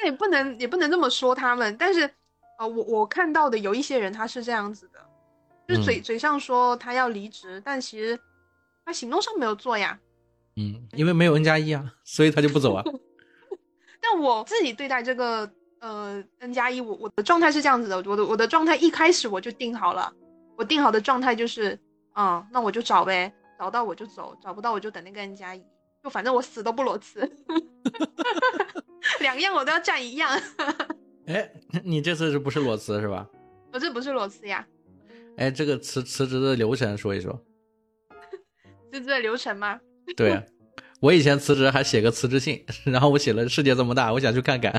Speaker 2: 但也不能也不能这么说他们，但是呃，我我看到的有一些人他是这样子的，就是嘴、
Speaker 1: 嗯
Speaker 2: 嘴上说他要离职，但其实他行动上没有做呀。
Speaker 1: 嗯，因为没有 N 加一啊，所以他就不走啊。
Speaker 2: 但我自己对待这个呃 N 加一，我我的状态是这样子的，我的我的状态一开始我就定好了，我定好的状态就是，嗯，那我就找呗，找到我就走，找不到我就等那个 N 加一，就反正我死都不裸辞，两样我都要占一样，
Speaker 1: 哎，你这次是不是裸辞是吧？
Speaker 2: 我这不是裸辞呀，
Speaker 1: 哎，这个辞辞职的流程说一说。
Speaker 2: 辞职的流程吗？
Speaker 1: 对啊，我以前辞职还写个辞职信，然后我写了世界这么大，我想去看看。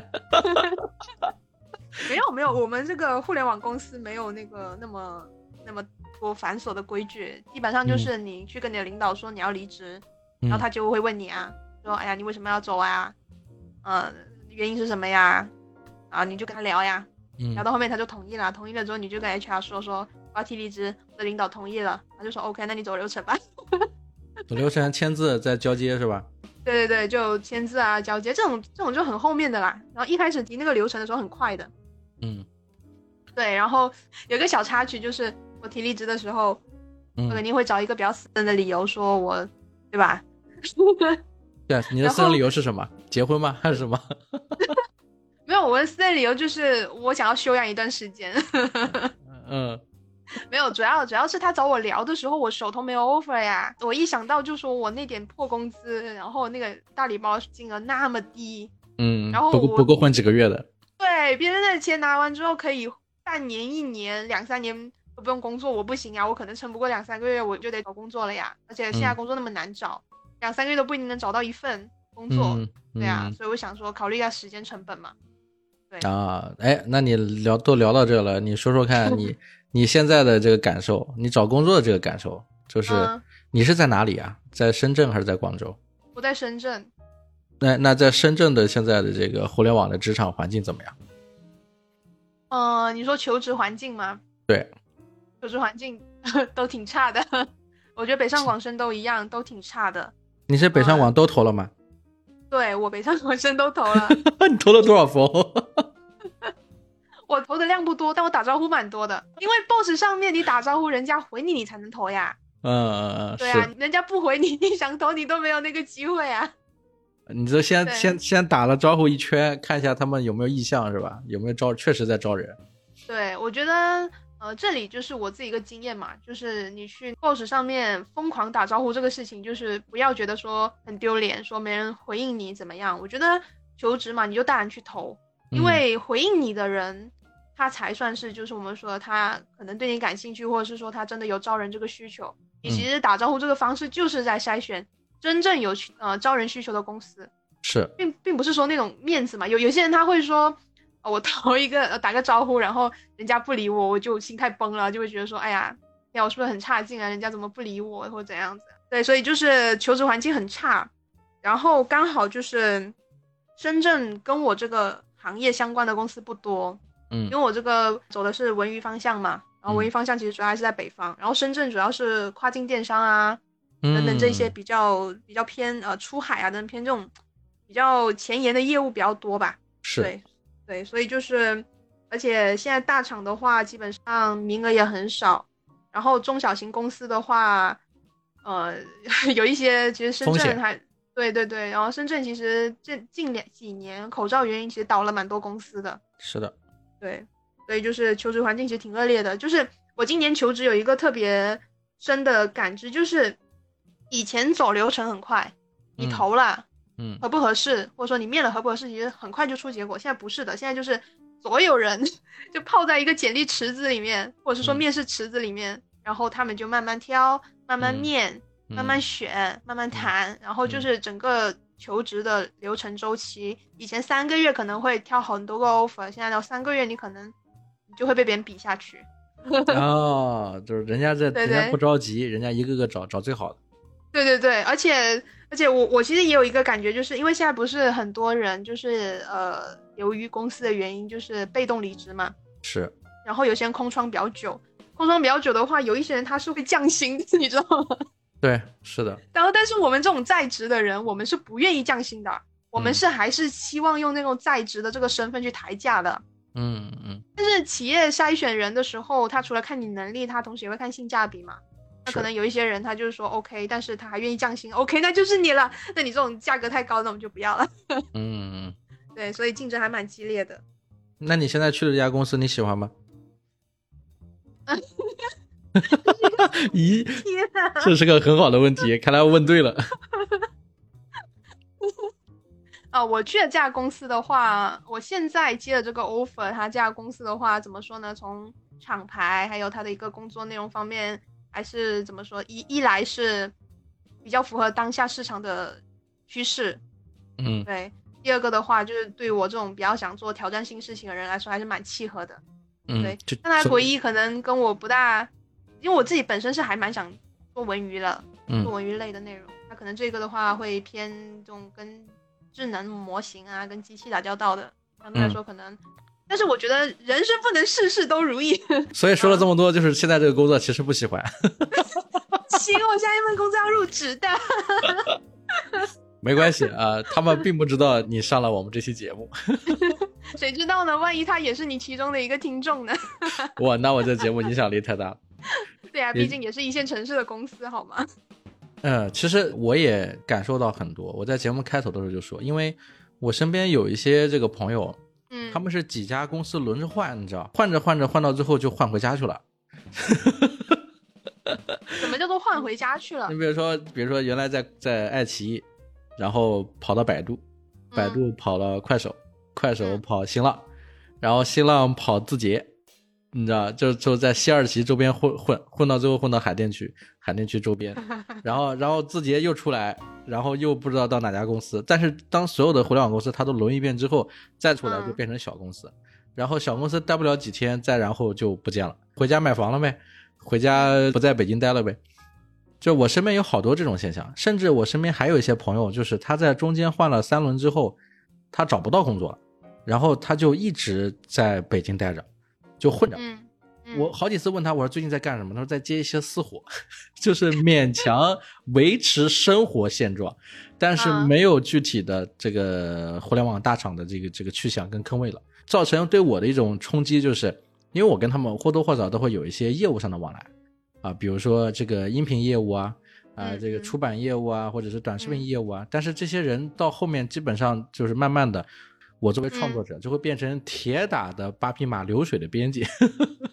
Speaker 2: 没有没有，我们这个互联网公司没有那个那么那么多繁琐的规矩，基本上就是你去跟你的领导说你要离职，然后他就会问你啊，说哎呀你为什么要走啊？呃，原因是什么呀？啊，你就跟他聊呀，
Speaker 1: 嗯
Speaker 2: 聊到后面他就同意了，同意了之后你就跟 HR 说说我要提离职，我的领导同意了，他就说 OK，那你走流程吧。
Speaker 1: 走流程签字再交接是吧？
Speaker 2: 对对对，就签字啊、交接这种这种就很后面的啦。然后一开始提那个流程的时候很快的，
Speaker 1: 嗯
Speaker 2: 对。然后有一个小插曲就是我提离职的时候，我肯
Speaker 1: 嗯，
Speaker 2: 定会找一个比较私人的理由说我，对吧？
Speaker 1: 对啊，你的私人理由是什么？结婚吗？还是什么？
Speaker 2: 没有，我的私人理由就是我想要休养一段时间。
Speaker 1: 嗯
Speaker 2: 没有，主要主要是他找我聊的时候，我手头没有 offer 呀。我一想到就说我那点破工资，然后那个大礼包金额那么低，
Speaker 1: 嗯，
Speaker 2: 然后我
Speaker 1: 不够不够混几个月的。
Speaker 2: 对别人的钱拿完之后可以半年、一年、两三年都不用工作，我不行呀，我可能撑不过两三个月，我就得找工作了呀。而且现在
Speaker 1: 嗯
Speaker 2: 工作那么难找，两三个月都不一定能找到一份工作，
Speaker 1: 嗯，
Speaker 2: 对啊，
Speaker 1: 嗯
Speaker 2: 所以我想说考虑一下时间成本嘛。对，
Speaker 1: 啊，哎，那你聊都聊到这了，你说说看你 你现在的这个感受，你找工作的这个感受，就是
Speaker 2: 嗯
Speaker 1: 你是在哪里啊？在深圳还是在广州？
Speaker 2: 我在深圳，
Speaker 1: 那那在深圳的现在的这个互联网的职场环境怎么样？
Speaker 2: 呃，你说求职环境吗？
Speaker 1: 对，
Speaker 2: 求职环境 都挺差的，我觉得北上广深都一样，都挺差的。
Speaker 1: 你是北上
Speaker 2: 嗯
Speaker 1: 广都投了吗？
Speaker 2: 对我北上广深都投了。
Speaker 1: 你投了多少封？
Speaker 2: 我投的量不多，但我打招呼蛮多的。因为 boss 上面你打招呼，人家回你，你才能投呀。
Speaker 1: 嗯嗯嗯，
Speaker 2: 对啊，人家不回你，你想投你都没有那个机会啊。
Speaker 1: 你这先先先打了招呼一圈，看一下他们有没有意向是吧？有没有招？确实在招人。
Speaker 2: 对，我觉得呃，这里就是我自己一个经验嘛，就是你去 boss 上面疯狂打招呼这个事情，就是不要觉得说很丢脸，说没人回应你怎么样？我觉得求职嘛，你就大胆去投，因为回应你的人。他才算是，就是我们说他可能对你感兴趣，或者是说他真的有招人这个需求。你其实打招呼这个方式就是在筛选真正有呃招人需求的公司，
Speaker 1: 是，
Speaker 2: 并并不是说那种面子嘛。有有些人他会说，我投一个呃打个招呼，然后人家不理我，我就心态崩了，就会觉得说，哎呀，呀我是不是很差劲啊？人家怎么不理我，或者怎样子？对，所以就是求职环境很差，然后刚好就是深圳跟我这个行业相关的公司不多。
Speaker 1: 嗯，
Speaker 2: 因为我这个走的是文娱方向嘛，然后文娱方向其实主要还是在北方，然后深圳主要是跨境电商啊，等等这些比较比较偏呃出海啊等偏这种比较前沿的业务比较多吧。
Speaker 1: 是，
Speaker 2: 对，对，所以就是，而且现在大厂的话基本上名额也很少，然后中小型公司的话，呃，有一些其实深圳还，对对对，然后深圳其实这近两几年口罩原因其实倒了蛮多公司的。
Speaker 1: 是的。
Speaker 2: 对，所以就是求职环境其实挺恶劣的。就是我今年求职有一个特别深的感知，就是以前走流程很快，你投了，
Speaker 1: 嗯，
Speaker 2: 合不合适，或者说你面了合不合适，其实很快就出结果。现在不是的，现在就是所有人就泡在一个简历池子里面，或者是说面试池子里面，然后他们就慢慢挑，慢慢面，慢慢选，慢慢谈，然后就是整个。求职的流程周期，以前三个月可能会挑很多个 offer，现在到三个月你可能你就会被别人比下去。
Speaker 1: 哦，就是人家这 人家不着急，人家一个个找找最好的。
Speaker 2: 对对对，而且而且我我其实也有一个感觉，就是因为现在不是很多人就是呃由于公司的原因就是被动离职嘛。
Speaker 1: 是。
Speaker 2: 然后有些人空窗比较久，空窗比较久的话，有一些人他是会降薪，你知道吗？
Speaker 1: 对，是的。
Speaker 2: 然后，但是我们这种在职的人，我们是不愿意降薪的，我们是还是希望用那种在职的这个身份去抬价的。
Speaker 1: 嗯嗯。
Speaker 2: 但是企业筛选人的时候，他除了看你能力，他同时也会看性价比嘛。那可能有一些人，他就是说 OK，但是他还愿意降薪，OK，那就是你了。那你这种价格太高，那我们就不要了。
Speaker 1: 嗯。
Speaker 2: 对，所以竞争还蛮激烈的。
Speaker 1: 那你现在去的这家公司你喜欢吗？咦，这是个很好的问题，看来我问对了。
Speaker 2: 啊，我去的这家公司的话，我现在接的这个 offer，他这家公司的话，怎么说呢？从厂牌还有他的一个工作内容方面，还是怎么说？一一来是比较符合当下市场的趋势，
Speaker 1: 嗯，
Speaker 2: 对。第二个的话，就是对我这种比较想做挑战性事情的人来说，还是蛮契合的。
Speaker 1: 嗯，
Speaker 2: 对。但他唯一可能跟我不大。因为我自己本身是还蛮想做文娱的，做文娱类的内容。那可能这个的话会偏这种跟智能模型啊、跟机器打交道的，相对来说可能。但是我觉得人生不能事事都如意。
Speaker 1: 所以说了这么多，就是现在这个工作其实不喜欢。
Speaker 2: 行，我下一份工作要入职的。
Speaker 1: 没关系啊，他们并不知道你上了我们这期节目。
Speaker 2: 谁知道呢？万一他也是你其中的一个听众呢？
Speaker 1: 哇，那我这节目影响力太大了。
Speaker 2: 对啊，毕竟也是一线城市的公司，好吗？
Speaker 1: 嗯，其实我也感受到很多。我在节目开头的时候就说，因为我身边有一些这个朋友，
Speaker 2: 嗯，
Speaker 1: 他们是几家公司轮着换，你知道，换着换着换到最后就换回家去了。
Speaker 2: 怎么叫做换回家去了？
Speaker 1: 你比如说，比如说原来在在爱奇艺，然后跑到百度，百度跑了快手，快手跑新浪，然后新浪跑字节。你知道，就就在西二旗周边混混混到最后混到海淀区，海淀区周边，然后然后字节又出来，然后又不知道到哪家公司。但是当所有的互联网公司它都轮一遍之后，再出来就变成小公司，然后小公司待不了几天，再然后就不见了，回家买房了呗，回家不在北京待了呗。就我身边有好多这种现象，甚至我身边还有一些朋友，就是他在中间换了三轮之后，他找不到工作了，然后他就一直在北京待着。就混着，
Speaker 2: 嗯
Speaker 1: 我好几次问他，我说最近在干什么？他说在接一些私活，就是勉强维持生活现状，但是没有具体的这个互联网大厂的这个这个去向跟坑位了，造成对我的一种冲击，就是因为我跟他们或多或少都会有一些业务上的往来啊，比如说这个音频业务啊，啊这个出版业务啊，或者是短视频业务啊，但是这些人到后面基本上就是慢慢的。我作为创作者，就会变成铁打的八匹马流水的编辑，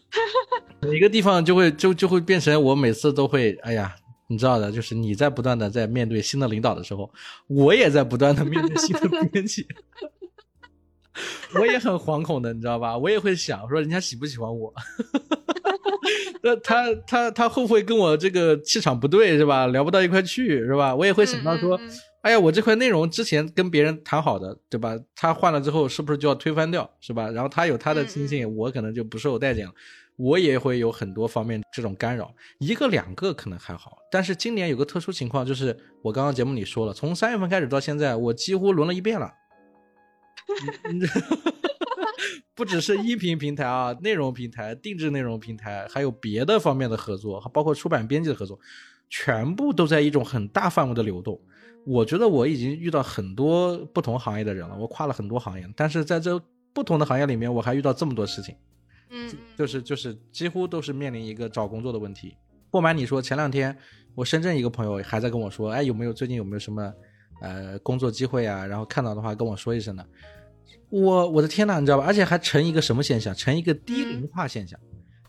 Speaker 1: 每个地方就会就就会变成我每次都会，哎呀，你知道的，就是你在不断的在面对新的领导的时候，我也在不断的面对新的编辑，我也很惶恐的，你知道吧？我也会想说，人家喜不喜欢我？那他他他会不会跟我这个气场不对，是吧？聊不到一块去，是吧？我也会想到说。哎呀，我这块内容之前跟别人谈好的，对吧？他换了之后，是不是就要推翻掉，是吧？然后他有他的亲信，我可能就不受待见了，我也会有很多方面这种干扰。一个两个可能还好，但是今年有个特殊情况，就是我刚刚节目里说了，从三月份开始到现在，我几乎轮了一遍了。不只是音频平台啊，内容平台、定制内容平台，还有别的方面的合作，包括出版编辑的合作，全部都在一种很大范围的流动。我觉得我已经遇到很多不同行业的人了，我跨了很多行业，但是在这不同的行业里面，我还遇到这么多事情，
Speaker 2: 嗯，
Speaker 1: 就是就是几乎都是面临一个找工作的问题。不瞒你说，前两天我深圳一个朋友还在跟我说，哎，有没有最近有没有什么呃工作机会啊？然后看到的话跟我说一声呢。我我的天呐，你知道吧？而且还成一个什么现象？成一个低龄化现象。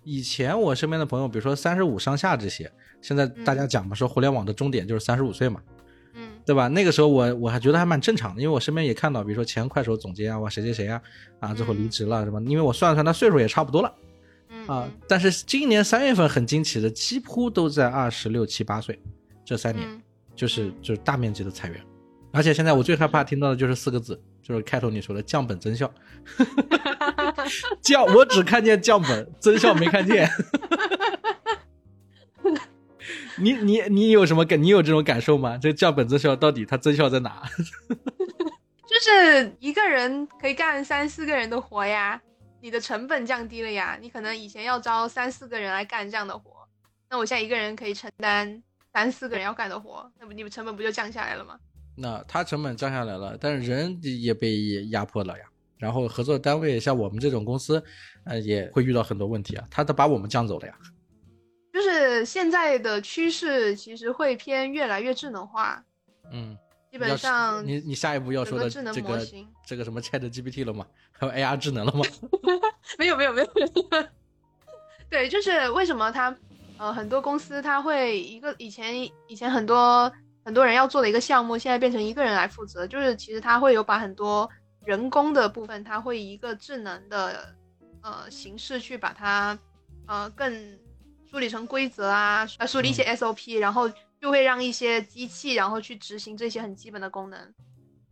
Speaker 1: 以前我身边的朋友，比如说三十五上下这些，现在大家讲嘛，说互联网的终点就是三十五岁嘛。对吧？那个时候我我还觉得还蛮正常的，因为我身边也看到，比如说前快手总监啊，哇谁谁谁啊，啊最后离职了什么？因为我算了算，他岁数也差不多了，啊。但是今年三月份很惊奇的，几乎都在二十六七八岁，这三年就是就是大面积的裁员，而且现在我最害怕听到的就是四个字，就是开头你说的降本增效，降我只看见降本增效没看见。你你你有什么感？你有这种感受吗？这降本增效到底它增效在哪？
Speaker 2: 就是一个人可以干三四个人的活呀，你的成本降低了呀。你可能以前要招三四个人来干这样的活，那我现在一个人可以承担三四个人要干的活，那不你们成本不就降下来了吗？
Speaker 1: 那他成本降下来了，但是人也被压迫了呀。然后合作单位像我们这种公司，呃，也会遇到很多问题啊。他都把我们降走了呀。
Speaker 2: 就是现在的趋势，其实会偏越来越智能化。
Speaker 1: 嗯，
Speaker 2: 基本上
Speaker 1: 你你下一步要说的这个这个什么 Chat GPT 了吗？还有 AR 智能了吗？
Speaker 2: 没有没有没有。对，就是为什么他呃很多公司他会一个以前以前很多很多人要做的一个项目，现在变成一个人来负责，就是其实他会有把很多人工的部分，他会以一个智能的呃形式去把它呃更。梳理成规则啊，呃，梳理一些 SOP，然后就会让一些机器，然后去执行这些很基本的功能。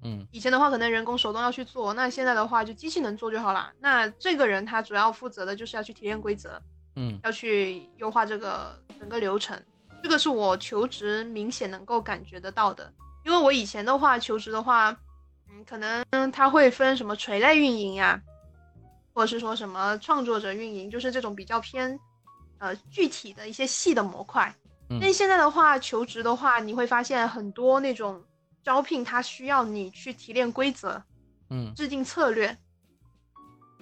Speaker 1: 嗯，
Speaker 2: 以前的话可能人工手动要去做，那现在的话就机器能做就好了。那这个人他主要负责的就是要去提炼规则，
Speaker 1: 嗯，
Speaker 2: 要去优化这个整个流程。这个是我求职明显能够感觉得到的，因为我以前的话求职的话，嗯，可能他会分什么垂类运营呀，或者是说什么创作者运营，就是这种比较偏。呃，具体的一些细的模块，但现在的话，求职的话，你会发现很多那种招聘，它需要你去提炼规则，
Speaker 1: 嗯，
Speaker 2: 制定策略，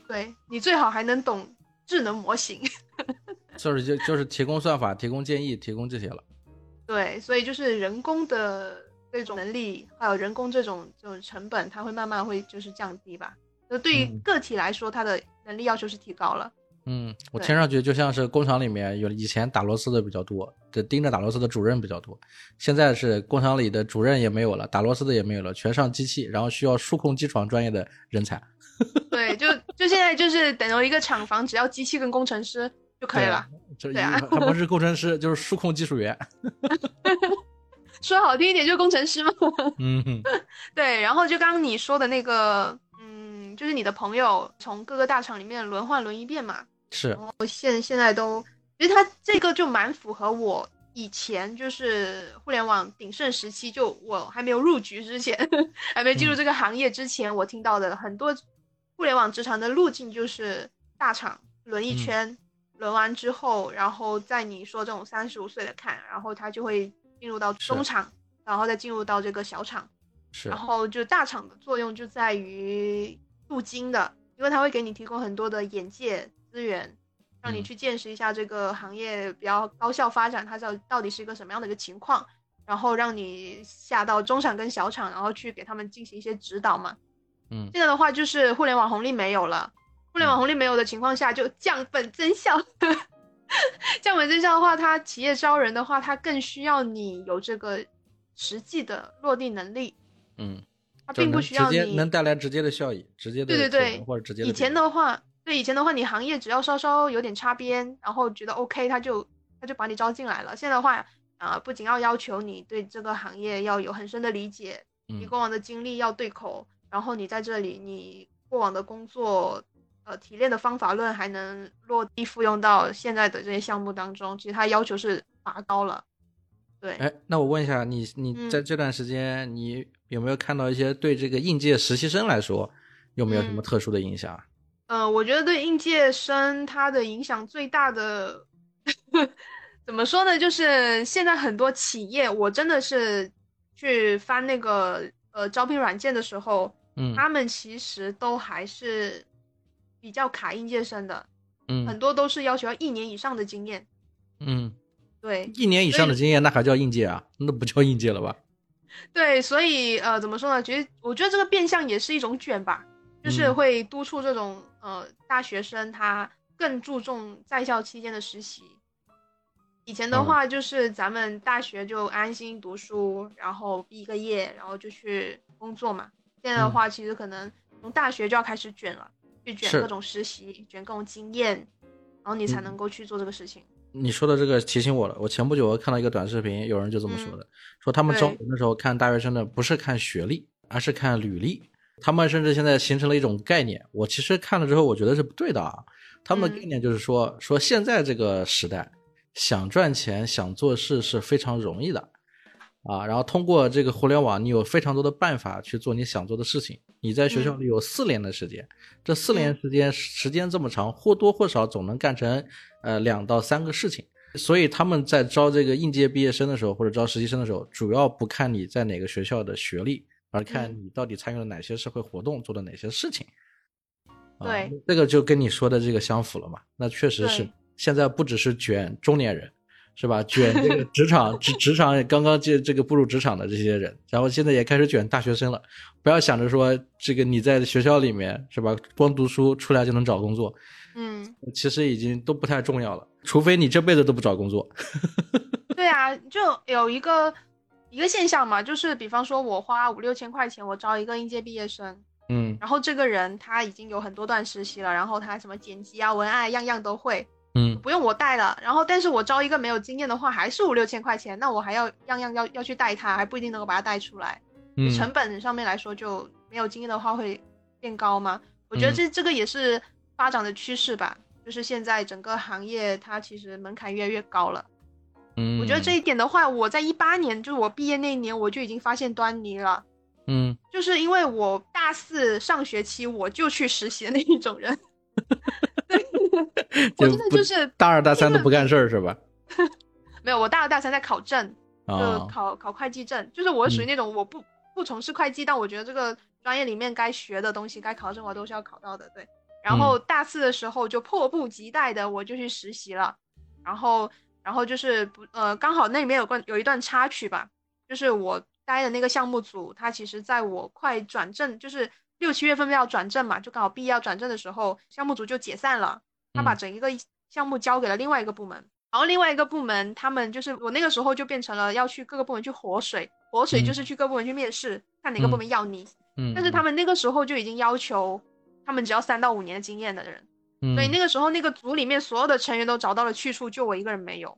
Speaker 2: 对你最好还能懂智能模型，
Speaker 1: 就是就就是提供算法、提供建议、提供这些了。
Speaker 2: 对，所以就是人工的这种能力，还有人工这种这种成本，它会慢慢会就是降低吧。就对于个体来说，它的能力要求是提高了。
Speaker 1: 嗯，我听上去就像是工厂里面有以前打螺丝的比较多，这盯着打螺丝的主任比较多。现在是工厂里的主任也没有了，打螺丝的也没有了，全上机器，然后需要数控机床专业的人才。
Speaker 2: 对，就就现在就是等于一个厂房，只要机器跟工程师就可以了。对啊，
Speaker 1: 他不是工程师，就是数控技术员。
Speaker 2: 说好听一点，就是工程师嘛。
Speaker 1: 嗯，
Speaker 2: 对。然后就刚刚你说的那个，嗯，就是你的朋友从各个大厂里面轮换轮一遍嘛。
Speaker 1: 是，
Speaker 2: 然后现现在都，其实它这个就蛮符合我以前就是互联网鼎盛时期，就我还没有入局之前，还没进入这个行业之前，我听到的很多互联网职场的路径就是大厂轮一圈，轮完之后，然后在你说这种三十五岁的看，然后他就会进入到中场，然后再进入到这个小厂。
Speaker 1: 是。
Speaker 2: 然后就大厂的作用就在于镀金的，因为它会给你提供很多的眼界资源，让你去见识一下这个行业比较高效发展，它到到底是一个什么样的一个情况，然后让你下到中厂跟小厂，然后去给他们进行一些指导嘛。
Speaker 1: 嗯。
Speaker 2: 现在的话就是互联网红利没有了。互联网红利没有的情况下，就降本增效。降本增效的话，它企业招人的话，它更需要你有这个实际的落地能力。
Speaker 1: 嗯，
Speaker 2: 它并不需要
Speaker 1: 你能带来直接的效益，直接的
Speaker 2: 对对对，
Speaker 1: 或者直接。
Speaker 2: 以前的话，对以前的话，你行业只要稍稍有点擦边，然后觉得 OK，他就他就把你招进来了。现在的话，啊，不仅要要求你对这个行业要有很深的理解，你过往的经历要对口，然后你在这里你过往的工作。呃，提炼的方法论还能落地复用到现在的这些项目当中，其实它要求是拔高了。对，
Speaker 1: 哎，那我问一下你，你在这段时间，你有没有看到一些对这个应届实习生来说，有没有什么特殊的影响？
Speaker 2: 呃，我觉得对应届生他的影响最大的，怎么说呢？就是现在很多企业，我真的是去翻那个呃招聘软件的时候，
Speaker 1: 嗯，
Speaker 2: 他们其实都还是。比较卡应届生的，
Speaker 1: 嗯，
Speaker 2: 很多都是要求要一年以上的经验，
Speaker 1: 嗯，
Speaker 2: 对，
Speaker 1: 一年以上的经验那还叫应届啊？那不叫应届了吧？
Speaker 2: 对，所以呃，怎么说呢？其实我觉得这个变相也是一种卷吧，就是会督促这种呃大学生他更注重在校期间的实习。以前的话就是咱们大学就安心读书，然后毕一个业，然后就去工作嘛。现在的话，其实可能从大学就要开始卷了。去卷各种实习，卷各种经验，然后你才能够去做这个事情。
Speaker 1: 你说的这个提醒我了，我前不久我看到一个短视频，有人就这么说的，说他们招人的时候看大学生的不是看学历，而是看履历。他们甚至现在形成了一种概念，我其实看了之后，我觉得是不对的啊。他们的概念就是说，说现在这个时代，想赚钱、想做事是非常容易的。啊，然后通过这个互联网，你有非常多的办法去做你想做的事情。你在学校里有四年的时间，这四年时间时间这么长，或多或少总能干成呃两到三个事情。所以他们在招这个应届毕业生的时候，或者招实习生的时候，主要不看你在哪个学校的学历，而看你到底参与了哪些社会活动，做了哪些事情。
Speaker 2: 对，
Speaker 1: 这个就跟你说的这个相符了嘛？那确实是，现在不只是卷中年人。是吧？卷这个 职场职职场刚刚进这个步入职场的这些人，然后现在也开始卷大学生了。不要想着说这个你在学校里面是吧，光读书出来就能找工作，
Speaker 2: 嗯，
Speaker 1: 其实已经都不太重要了。除非你这辈子都不找工作。
Speaker 2: 对啊，就有一个一个现象嘛，就是比方说我花五六千块钱，我招一个应届毕业生，
Speaker 1: 嗯，
Speaker 2: 然后这个人他已经有很多段实习了，然后他什么剪辑啊、文案样样都会。
Speaker 1: 嗯，
Speaker 2: 不用我带了，然后但是我招一个没有经验的话，还是五六千块钱，那我还要样样要要去带他，还不一定能够把他带出来。
Speaker 1: 嗯，
Speaker 2: 成本上面来说，就没有经验的话会变高吗？我觉得这这个也是发展的趋势吧，就是现在整个行业它其实门槛越来越高了。
Speaker 1: 嗯，
Speaker 2: 我觉得这一点的话，我在一八年，就是我毕业那一年，我就已经发现端倪了。
Speaker 1: 嗯，
Speaker 2: 就是因为我大四上学期我就去实习的那一种人。我真的就是
Speaker 1: 大二大三都不干事儿是吧？
Speaker 2: 没有，我大二大三在考证，
Speaker 1: 就
Speaker 2: 考考会计证。就是我属于那种我不不从事会计，但我觉得这个专业里面该学的东西、该考的证我都是要考到的。对，然后大四的时候就迫不及待的我就去实习了，然后然后就是不呃刚好那里面有关有一段插曲吧，就是我待的那个项目组，他其实在我快转正，就是六七月份要转正嘛，就刚好毕业要转正的时候，项目组就解散了。他把整一个项目交给了另外一个部门，然后另外一个部门他们就是我那个时候就变成了要去各个部门去活水，活水就是去各部门去面试，看哪个部门要你。
Speaker 1: 嗯。
Speaker 2: 但是他们那个时候就已经要求他们只要三到五年的经验的人，所以那个时候那个组里面所有的成员都找到了去处，就我一个人没有。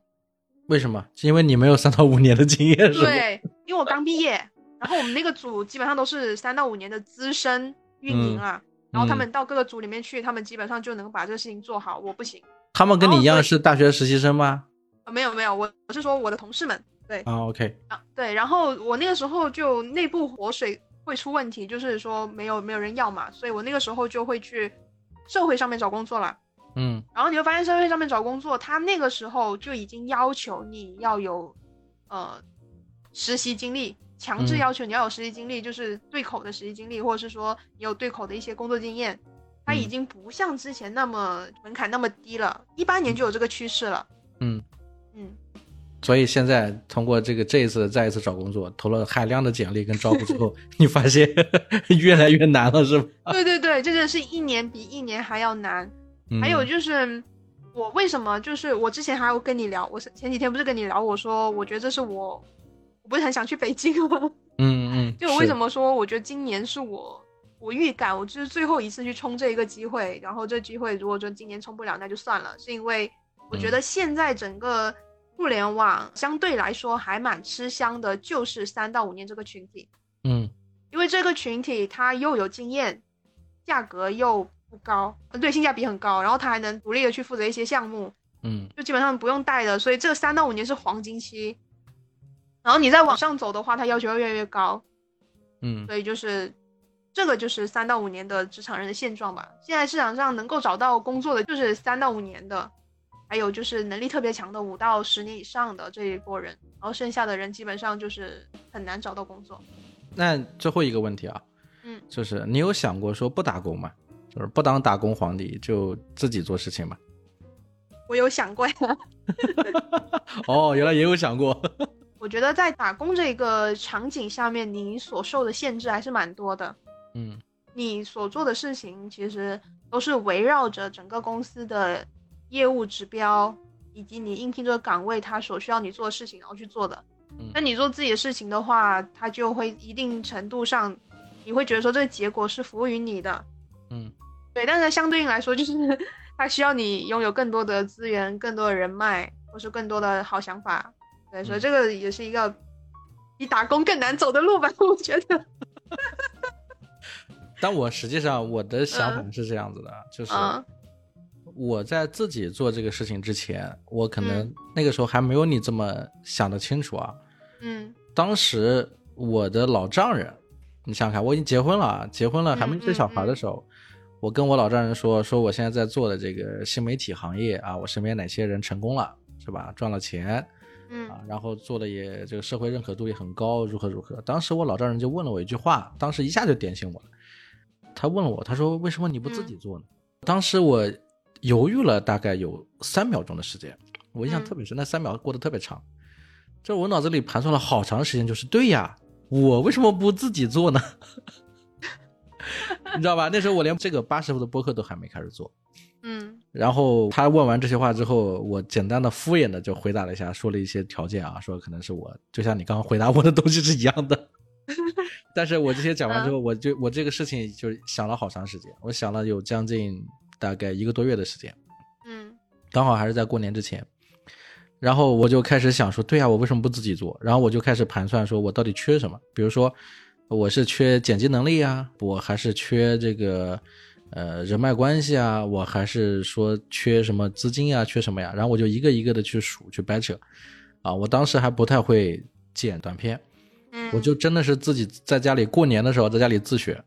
Speaker 1: 为什么？是因为你没有三到五年的经验是
Speaker 2: 吗？对，因为我刚毕业，然后我们那个组基本上都是三到五年的资深运营啊。然后他们到各个组里面去，他们基本上就能把这个事情做好。我不行。
Speaker 1: 他们跟你一样是大学实习生吗？
Speaker 2: 啊，没有没有，我我是说我的同事们。对
Speaker 1: 啊，OK
Speaker 2: 啊，对。然后我那个时候就内部活水会出问题，就是说没有没有人要嘛，所以我那个时候就会去社会上面找工作了。
Speaker 1: 嗯，
Speaker 2: 然后你会发现社会上面找工作，他那个时候就已经要求你要有，呃，实习经历，强制要求你要有实习经历，就是对口的实习经历，或者是说你有对口的一些工作经验。他已经不像之前那么门槛那么低了，一八年就有这个趋势了。
Speaker 1: 嗯
Speaker 2: 嗯，
Speaker 1: 所以现在通过这个这一次再一次找工作，投了海量的简历跟招股之后，你发现 越来越难了，是吧？
Speaker 2: 对对对，这个是一年比一年还要难。还有就是我为什么就是我之前还有跟你聊，我是前几天不是跟你聊，我说我觉得这是我我不是很想去北京吗？
Speaker 1: 嗯嗯，
Speaker 2: 就我为什么说我觉得今年是我。我预感，我就是最后一次去冲这一个机会，然后这机会如果说今年冲不了，那就算了。是因为我觉得现在整个互联网相对来说还蛮吃香的，就是三到五年这个群体。
Speaker 1: 嗯，
Speaker 2: 因为这个群体他又有经验，价格又不高，对，性价比很高，然后他还能独立的去负责一些项目，
Speaker 1: 嗯，
Speaker 2: 就基本上不用带的。所以这三到五年是黄金期。然后你再往上走的话，他要求要越来越高。
Speaker 1: 嗯，
Speaker 2: 所以就是。这个就是三到五年的职场人的现状吧。现在市场上能够找到工作的就是三到五年的，还有就是能力特别强的五到十年以上的这一波人，然后剩下的人基本上就是很难找到工作。
Speaker 1: 那最后一个问题啊，
Speaker 2: 嗯，
Speaker 1: 就是你有想过说不打工吗？就是不当打工皇帝，就自己做事情吗？
Speaker 2: 我有想过呀。
Speaker 1: 哦，原来也有想过。
Speaker 2: 我觉得在打工这个场景下面，你所受的限制还是蛮多的。
Speaker 1: 嗯，
Speaker 2: 你所做的事情其实都是围绕着整个公司的业务指标，以及你应聘这个岗位他所需要你做的事情，然后去做的。那你做自己的事情的话，他就会一定程度上，你会觉得说这个结果是服务于你的。
Speaker 1: 嗯，
Speaker 2: 对。但是相对应来说，就是他需要你拥有更多的资源、更多的人脉，或是更多的好想法。对，所以这个也是一个比打工更难走的路吧？我觉得。
Speaker 1: 但我实际上我的想法是这样子的，就是我在自己做这个事情之前，我可能那个时候还没有你这么想的清楚啊。
Speaker 2: 嗯，
Speaker 1: 当时我的老丈人，你想想看，我已经结婚了，结婚了还没生小孩的时候，我跟我老丈人说，说我现在在做的这个新媒体行业啊，我身边哪些人成功了，是吧？赚了钱，
Speaker 2: 嗯
Speaker 1: 啊，然后做的也这个社会认可度也很高，如何如何。当时我老丈人就问了我一句话，当时一下就点醒我了。他问了我，他说：“为什么你不自己做呢？”当时我犹豫了大概有三秒钟的时间，我印象特别深，那三秒过得特别长。就我脑子里盘算了好长时间，就是对呀，我为什么不自己做呢？你知道吧？那时候我连这个八十步的播客都还没开始做。
Speaker 2: 嗯。
Speaker 1: 然后他问完这些话之后，我简单的敷衍的就回答了一下，说了一些条件啊，说可能是我就像你刚刚回答我的东西是一样的。但是我这些讲完之后，我就我这个事情就想了好长时间，我想了有将近大概一个多月的时间，
Speaker 2: 嗯，
Speaker 1: 刚好还是在过年之前，然后我就开始想说，对呀，我为什么不自己做？然后我就开始盘算，说我到底缺什么？比如说，我是缺剪辑能力啊，我还是缺这个呃人脉关系啊，我还是说缺什么资金啊，缺什么呀？然后我就一个一个的去数去掰扯，啊，我当时还不太会剪短片。我就真的是自己在家里过年的时候在家里自学，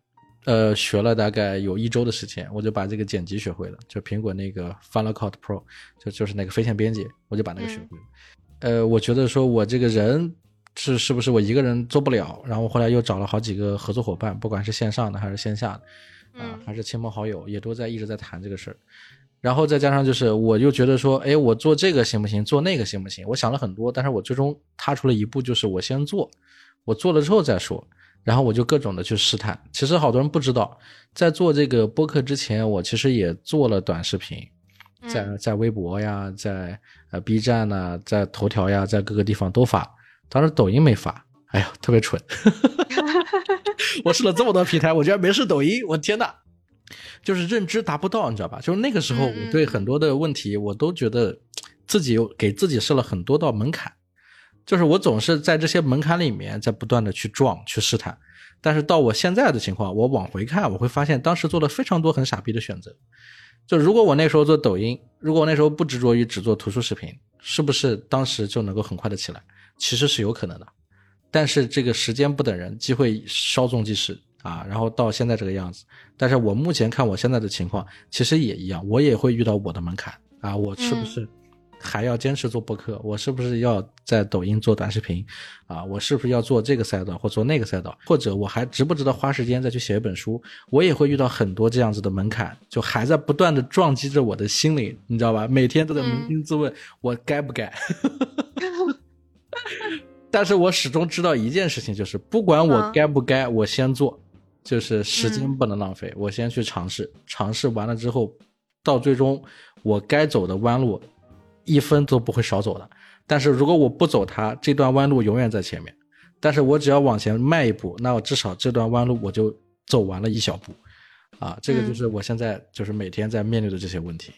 Speaker 1: 呃，学了大概有一周的时间，我就把这个剪辑学会了，就苹果那个 Final Cut Pro，就就是那个飞线编辑，我就把那个学会了。呃，我觉得说我这个人是是不是我一个人做不了，然后后来又找了好几个合作伙伴，不管是线上的还是线下的，啊，还是亲朋好友，也都在一直在谈这个事儿。然后再加上就是，我又觉得说，哎，我做这个行不行？做那个行不行？我想了很多，但是我最终踏出了一步，就是我先做。我做了之后再说，然后我就各种的去试探。其实好多人不知道，在做这个播客之前，我其实也做了短视频，在在微博呀，在呃 B 站呐，在头条呀，在各个地方都发。当时抖音没发，哎呀，特别蠢。我试了这么多平台，我居然没试抖音，我天呐，就是认知达不到，你知道吧？就是那个时候，我对很多的问题，我都觉得自己给自己设了很多道门槛。就是我总是在这些门槛里面在不断的去撞去试探，但是到我现在的情况，我往回看，我会发现当时做了非常多很傻逼的选择。就如果我那时候做抖音，如果我那时候不执着于只做图书视频，是不是当时就能够很快的起来？其实是有可能的，但是这个时间不等人，机会稍纵即逝，啊，然后到现在这个样子。但是我目前看我现在的情况，其实也一样，我也会遇到我的门槛啊，我是不是？还要坚持做播客，我是不是要在抖音做短视频？啊，我是不是要做这个赛道或做那个赛道？或者我还值不值得花时间再去写一本书？我也会遇到很多这样子的门槛，就还在不断的撞击着我的心灵，你知道吧？每天都在扪心自问，我该不该？但是我始终知道一件事情，就是不管我该不该，我先做，就是时间不能浪费，我先去尝试，尝试完了之后，到最终我该走的弯路。一分都不会少走的，但是如果我不走它，这段弯路永远在前面。但是我只要往前迈一步，那我至少这段弯路我就走完了一小步，啊，这个就是我现在就是每天在面对的这些问题。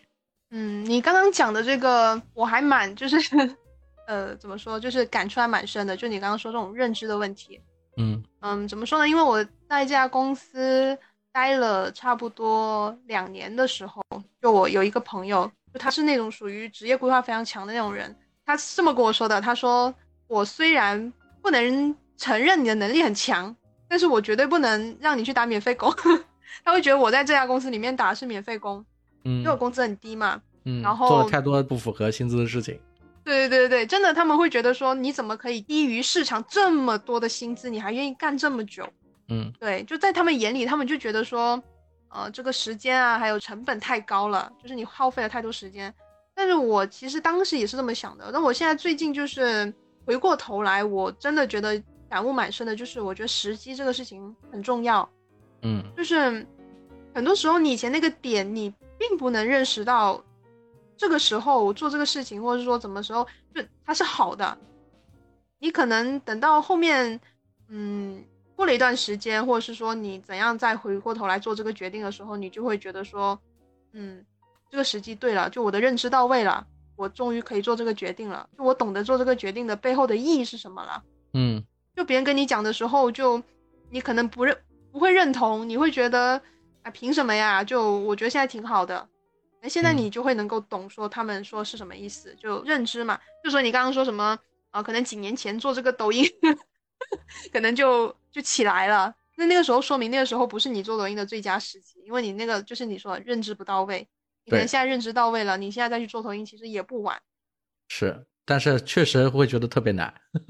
Speaker 2: 嗯，你刚刚讲的这个我还蛮就是，呃，怎么说，就是感触还蛮深的。就你刚刚说这种认知的问题，
Speaker 1: 嗯
Speaker 2: 嗯，怎么说呢？因为我在这家公司待了差不多两年的时候，就我有一个朋友。就他是那种属于职业规划非常强的那种人，他是这么跟我说的。他说：“我虽然不能承认你的能力很强，但是我绝对不能让你去打免费工。他会觉得我在这家公司里面打的是免费工，
Speaker 1: 嗯，
Speaker 2: 因为我工资很低嘛，
Speaker 1: 嗯，
Speaker 2: 然后
Speaker 1: 做了太多不符合薪资的事情。
Speaker 2: 对对对对对，真的他们会觉得说，你怎么可以低于市场这么多的薪资，你还愿意干这么久？
Speaker 1: 嗯，
Speaker 2: 对，就在他们眼里，他们就觉得说。”呃，这个时间啊，还有成本太高了，就是你耗费了太多时间。但是我其实当时也是这么想的。但我现在最近就是回过头来，我真的觉得感悟蛮深的，就是我觉得时机这个事情很重要。
Speaker 1: 嗯，
Speaker 2: 就是很多时候你以前那个点，你并不能认识到这个时候做这个事情，或者是说怎么时候就它是好的。你可能等到后面，嗯。过了一段时间，或者是说你怎样再回过头来做这个决定的时候，你就会觉得说，嗯，这个时机对了，就我的认知到位了，我终于可以做这个决定了，就我懂得做这个决定的背后的意义是什么了。
Speaker 1: 嗯，
Speaker 2: 就别人跟你讲的时候，就你可能不认不会认同，你会觉得啊，凭什么呀？就我觉得现在挺好的，那现在你就会能够懂说他们说是什么意思，就认知嘛。就说你刚刚说什么啊？可能几年前做这个抖音。可能就就起来了，那那个时候说明那个时候不是你做抖音的最佳时机，因为你那个就是你说认知不到位，你可能现在认知到位了，你现在再去做抖音其实也不晚。
Speaker 1: 是，但是确实会觉得特别难。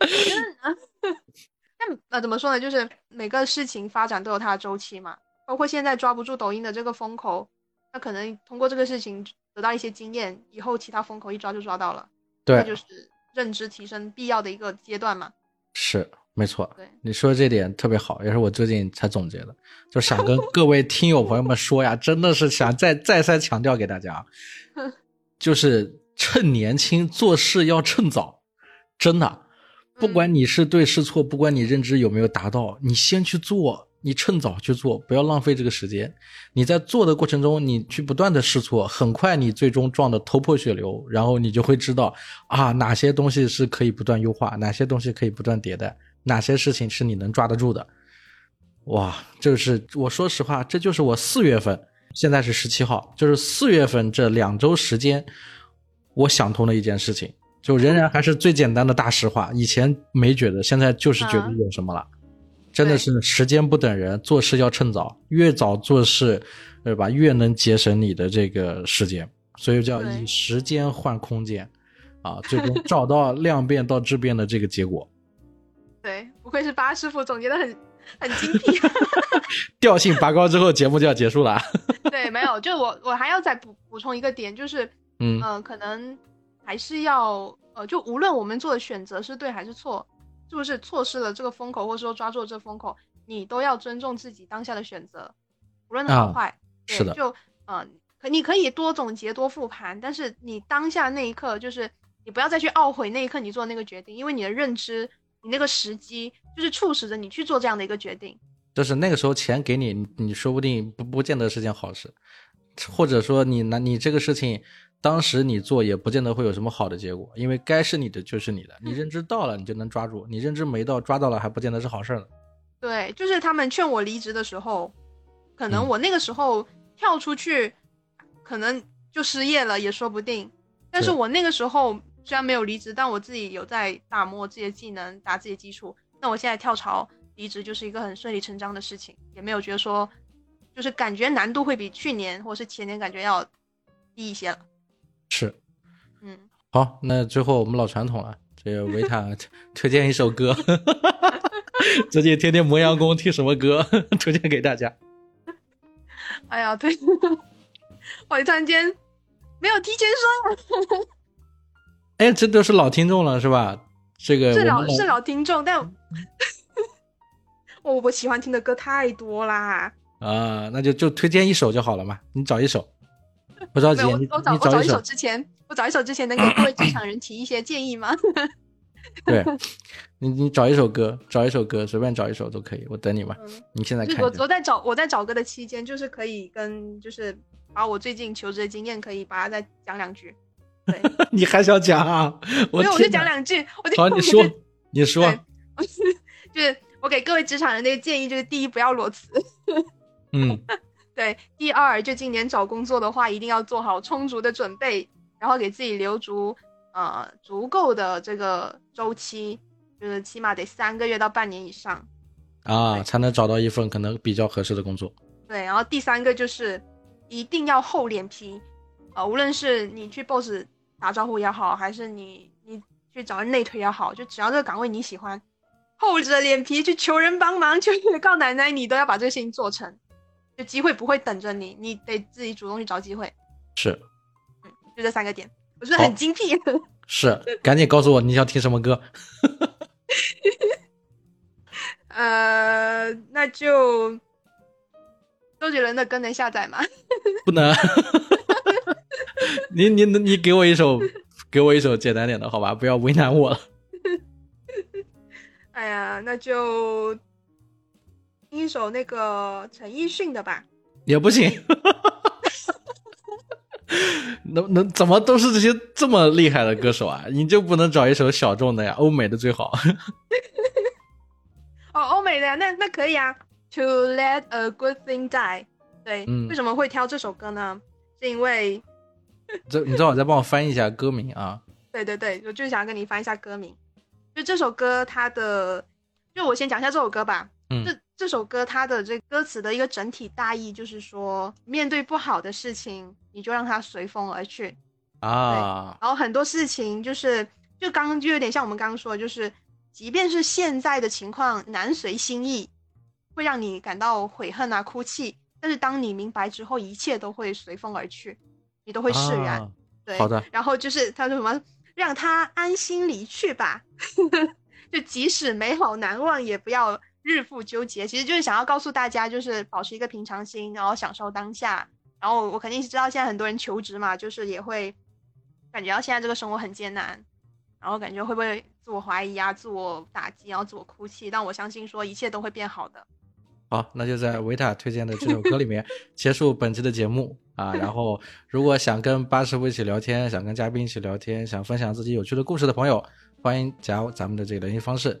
Speaker 2: 那呃怎么说呢？就是每个事情发展都有它的周期嘛，包括现在抓不住抖音的这个风口，那可能通过这个事情得到一些经验，以后其他风口一抓就抓到了。
Speaker 1: 对，
Speaker 2: 就是。认知提升必要的一个阶段嘛，
Speaker 1: 是没错。
Speaker 2: 对，
Speaker 1: 你说的这点特别好，也是我最近才总结的，就想跟各位听友朋友们说呀，真的是想再再三强调给大家，就是趁年轻做事要趁早，真的，不管你是对是错，不管你认知有没有达到，你先去做。你趁早去做，不要浪费这个时间。你在做的过程中，你去不断的试错，很快你最终撞得头破血流，然后你就会知道啊，哪些东西是可以不断优化，哪些东西可以不断迭代，哪些事情是你能抓得住的。哇，就是我说实话，这就是我四月份，现在是十七号，就是四月份这两周时间，我想通了一件事情，就仍然还是最简单的大实话，以前没觉得，现在就是觉得有什么了。真的是时间不等人，做事要趁早，越早做事，对吧？越能节省你的这个时间，所以叫以时间换空间，啊，最终找到量变到质变的这个结果。
Speaker 2: 对，不愧是八师傅，总结的很 很精辟。
Speaker 1: 调性拔高之后，节目就要结束了。
Speaker 2: 对，没有，就我我还要再补补充一个点，就是嗯嗯，可能还是要呃，就无论我们做的选择是对还是错。是不是错失了这个风口，或者说抓住了这风口，你都要尊重自己当下的选择，无论好坏。
Speaker 1: 是的。
Speaker 2: 就呃，可你可以多总结、多复盘，但是你当下那一刻，就是你不要再去懊悔那一刻你做那个决定，因为你的认知，你那个时机，就是促使着你去做这样的一个决定。
Speaker 1: 就是那个时候钱给你，你说不定不不见得是件好事，或者说你拿你这个事情。当时你做也不见得会有什么好的结果，因为该是你的就是你的，你认知到了你就能抓住，你认知没到抓到了还不见得是好事儿呢。
Speaker 2: 对，就是他们劝我离职的时候，可能我那个时候跳出去，可能就失业了也说不定。但是我那个时候虽然没有离职，但我自己有在打磨自己的技能，打自己的基础。那我现在跳槽，离职就是一个很顺理成章的事情，也没有觉得说，就是感觉难度会比去年或是前年感觉要低一些了。
Speaker 1: 是，
Speaker 2: 嗯，
Speaker 1: 好，那最后我们老传统了，这个维塔 推荐一首歌，最近天天磨洋工，听什么歌 推荐给大家？
Speaker 2: 哎呀，对，我突然间没有提前说。
Speaker 1: 哎，这都是老听众了，是吧？这个
Speaker 2: 是老是老听众，但我我喜欢听的歌太多啦。
Speaker 1: 啊，那就就推荐一首就好了嘛，你找一首，不着急，你
Speaker 2: 我找我
Speaker 1: 找
Speaker 2: 一首之前，我找一首之前能给各位职场人提一些建议吗？
Speaker 1: 对，你你找一首歌，找一首歌，随便找一首都可以，我等你吧。你现在看，
Speaker 2: 我我在找我在找歌的期间，就是可以跟就是把我最近求职的经验，可以把它再讲两句。对，
Speaker 1: 你还想讲啊？我
Speaker 2: 我就讲两句。
Speaker 1: 好，你说，你说。
Speaker 2: 就是我给各位职场人的建议，就是第一，不要裸辞。
Speaker 1: 嗯。
Speaker 2: 对，第二，就今年找工作的话，一定要做好充足的准备，然后给自己留足呃足够的这个周期，就是起码得三个月到半年以上
Speaker 1: 啊，才能找到一份可能比较合适的工作。
Speaker 2: 对，然后第三个就是一定要厚脸皮，呃，无论是你去 boss。打招呼也好，还是你你去找人内推也好，就只要这个岗位你喜欢，厚着脸皮去求人帮忙，去 告奶奶，你都要把这个事情做成。就机会不会等着你，你得自己主动去找机会。
Speaker 1: 是，
Speaker 2: 嗯，就这三个点，我觉得很精辟。
Speaker 1: 是，赶紧告诉我你想听什么歌。
Speaker 2: 呃，那就周杰伦的歌能下载吗？
Speaker 1: 不能。你你你给我一首，给我一首简单点的，好吧？不要为难我了。
Speaker 2: 哎呀，那就一首那个陈奕迅的吧。
Speaker 1: 也不行。能能怎么都是这些这么厉害的歌手啊？你就不能找一首小众的呀？欧美的最好。
Speaker 2: 哦，欧美的那那可以啊。To let a good thing die。对，为什么会挑这首歌呢？是因为。
Speaker 1: 这你正好再帮我翻译一下歌名啊？
Speaker 2: 对对对，我就想跟你翻一下歌名。就这首歌，它的，就我先讲一下这首歌吧。
Speaker 1: 嗯。
Speaker 2: 这这首歌它的这歌词的一个整体大意就是说，面对不好的事情，你就让它随风而去
Speaker 1: 啊。
Speaker 2: 然后很多事情就是，就刚刚就有点像我们刚刚说的，就是，即便是现在的情况难随心意，会让你感到悔恨啊、哭泣，但是当你明白之后，一切都会随风而去。你都会释然，对，
Speaker 1: 好的。
Speaker 2: 然后就是他说什么，让他安心离去吧，就即使美好难忘，也不要日复纠结。其实就是想要告诉大家，就是保持一个平常心，然后享受当下。然后我肯定是知道现在很多人求职嘛，就是也会感觉到现在这个生活很艰难，然后感觉会不会自我怀疑啊、自我打击，然后自我哭泣。但我相信说一切都会变好的。
Speaker 1: 好，那就在维塔推荐的这首歌里面 结束本期的节目。啊，然后如果想跟八师傅一起聊天，想跟嘉宾一起聊天，想分享自己有趣的故事的朋友，欢迎加咱们的这个联系方式：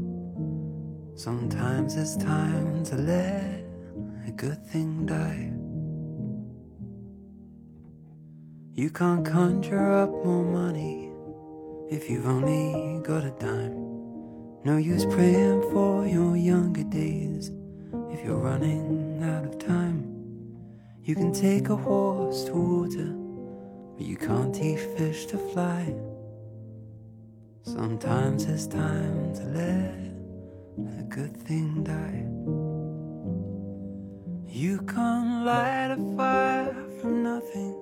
Speaker 1: Sometimes it's time to let a good thing die. You can't conjure up more money if you've only got a dime. No use praying for your younger days if you're running out of time. You can take a horse to water but you can't teach fish to fly. Sometimes it's time to let a good thing die. You can't light a fire from nothing,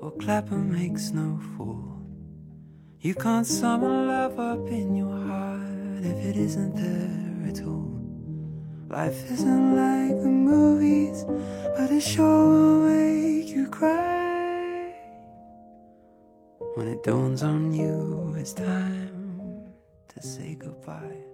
Speaker 1: or clapper makes no fool. You can't summon love up in your heart if it isn't there at all. Life isn't like the movies, but it sure will make you cry. When it dawns on you, it's time to say goodbye.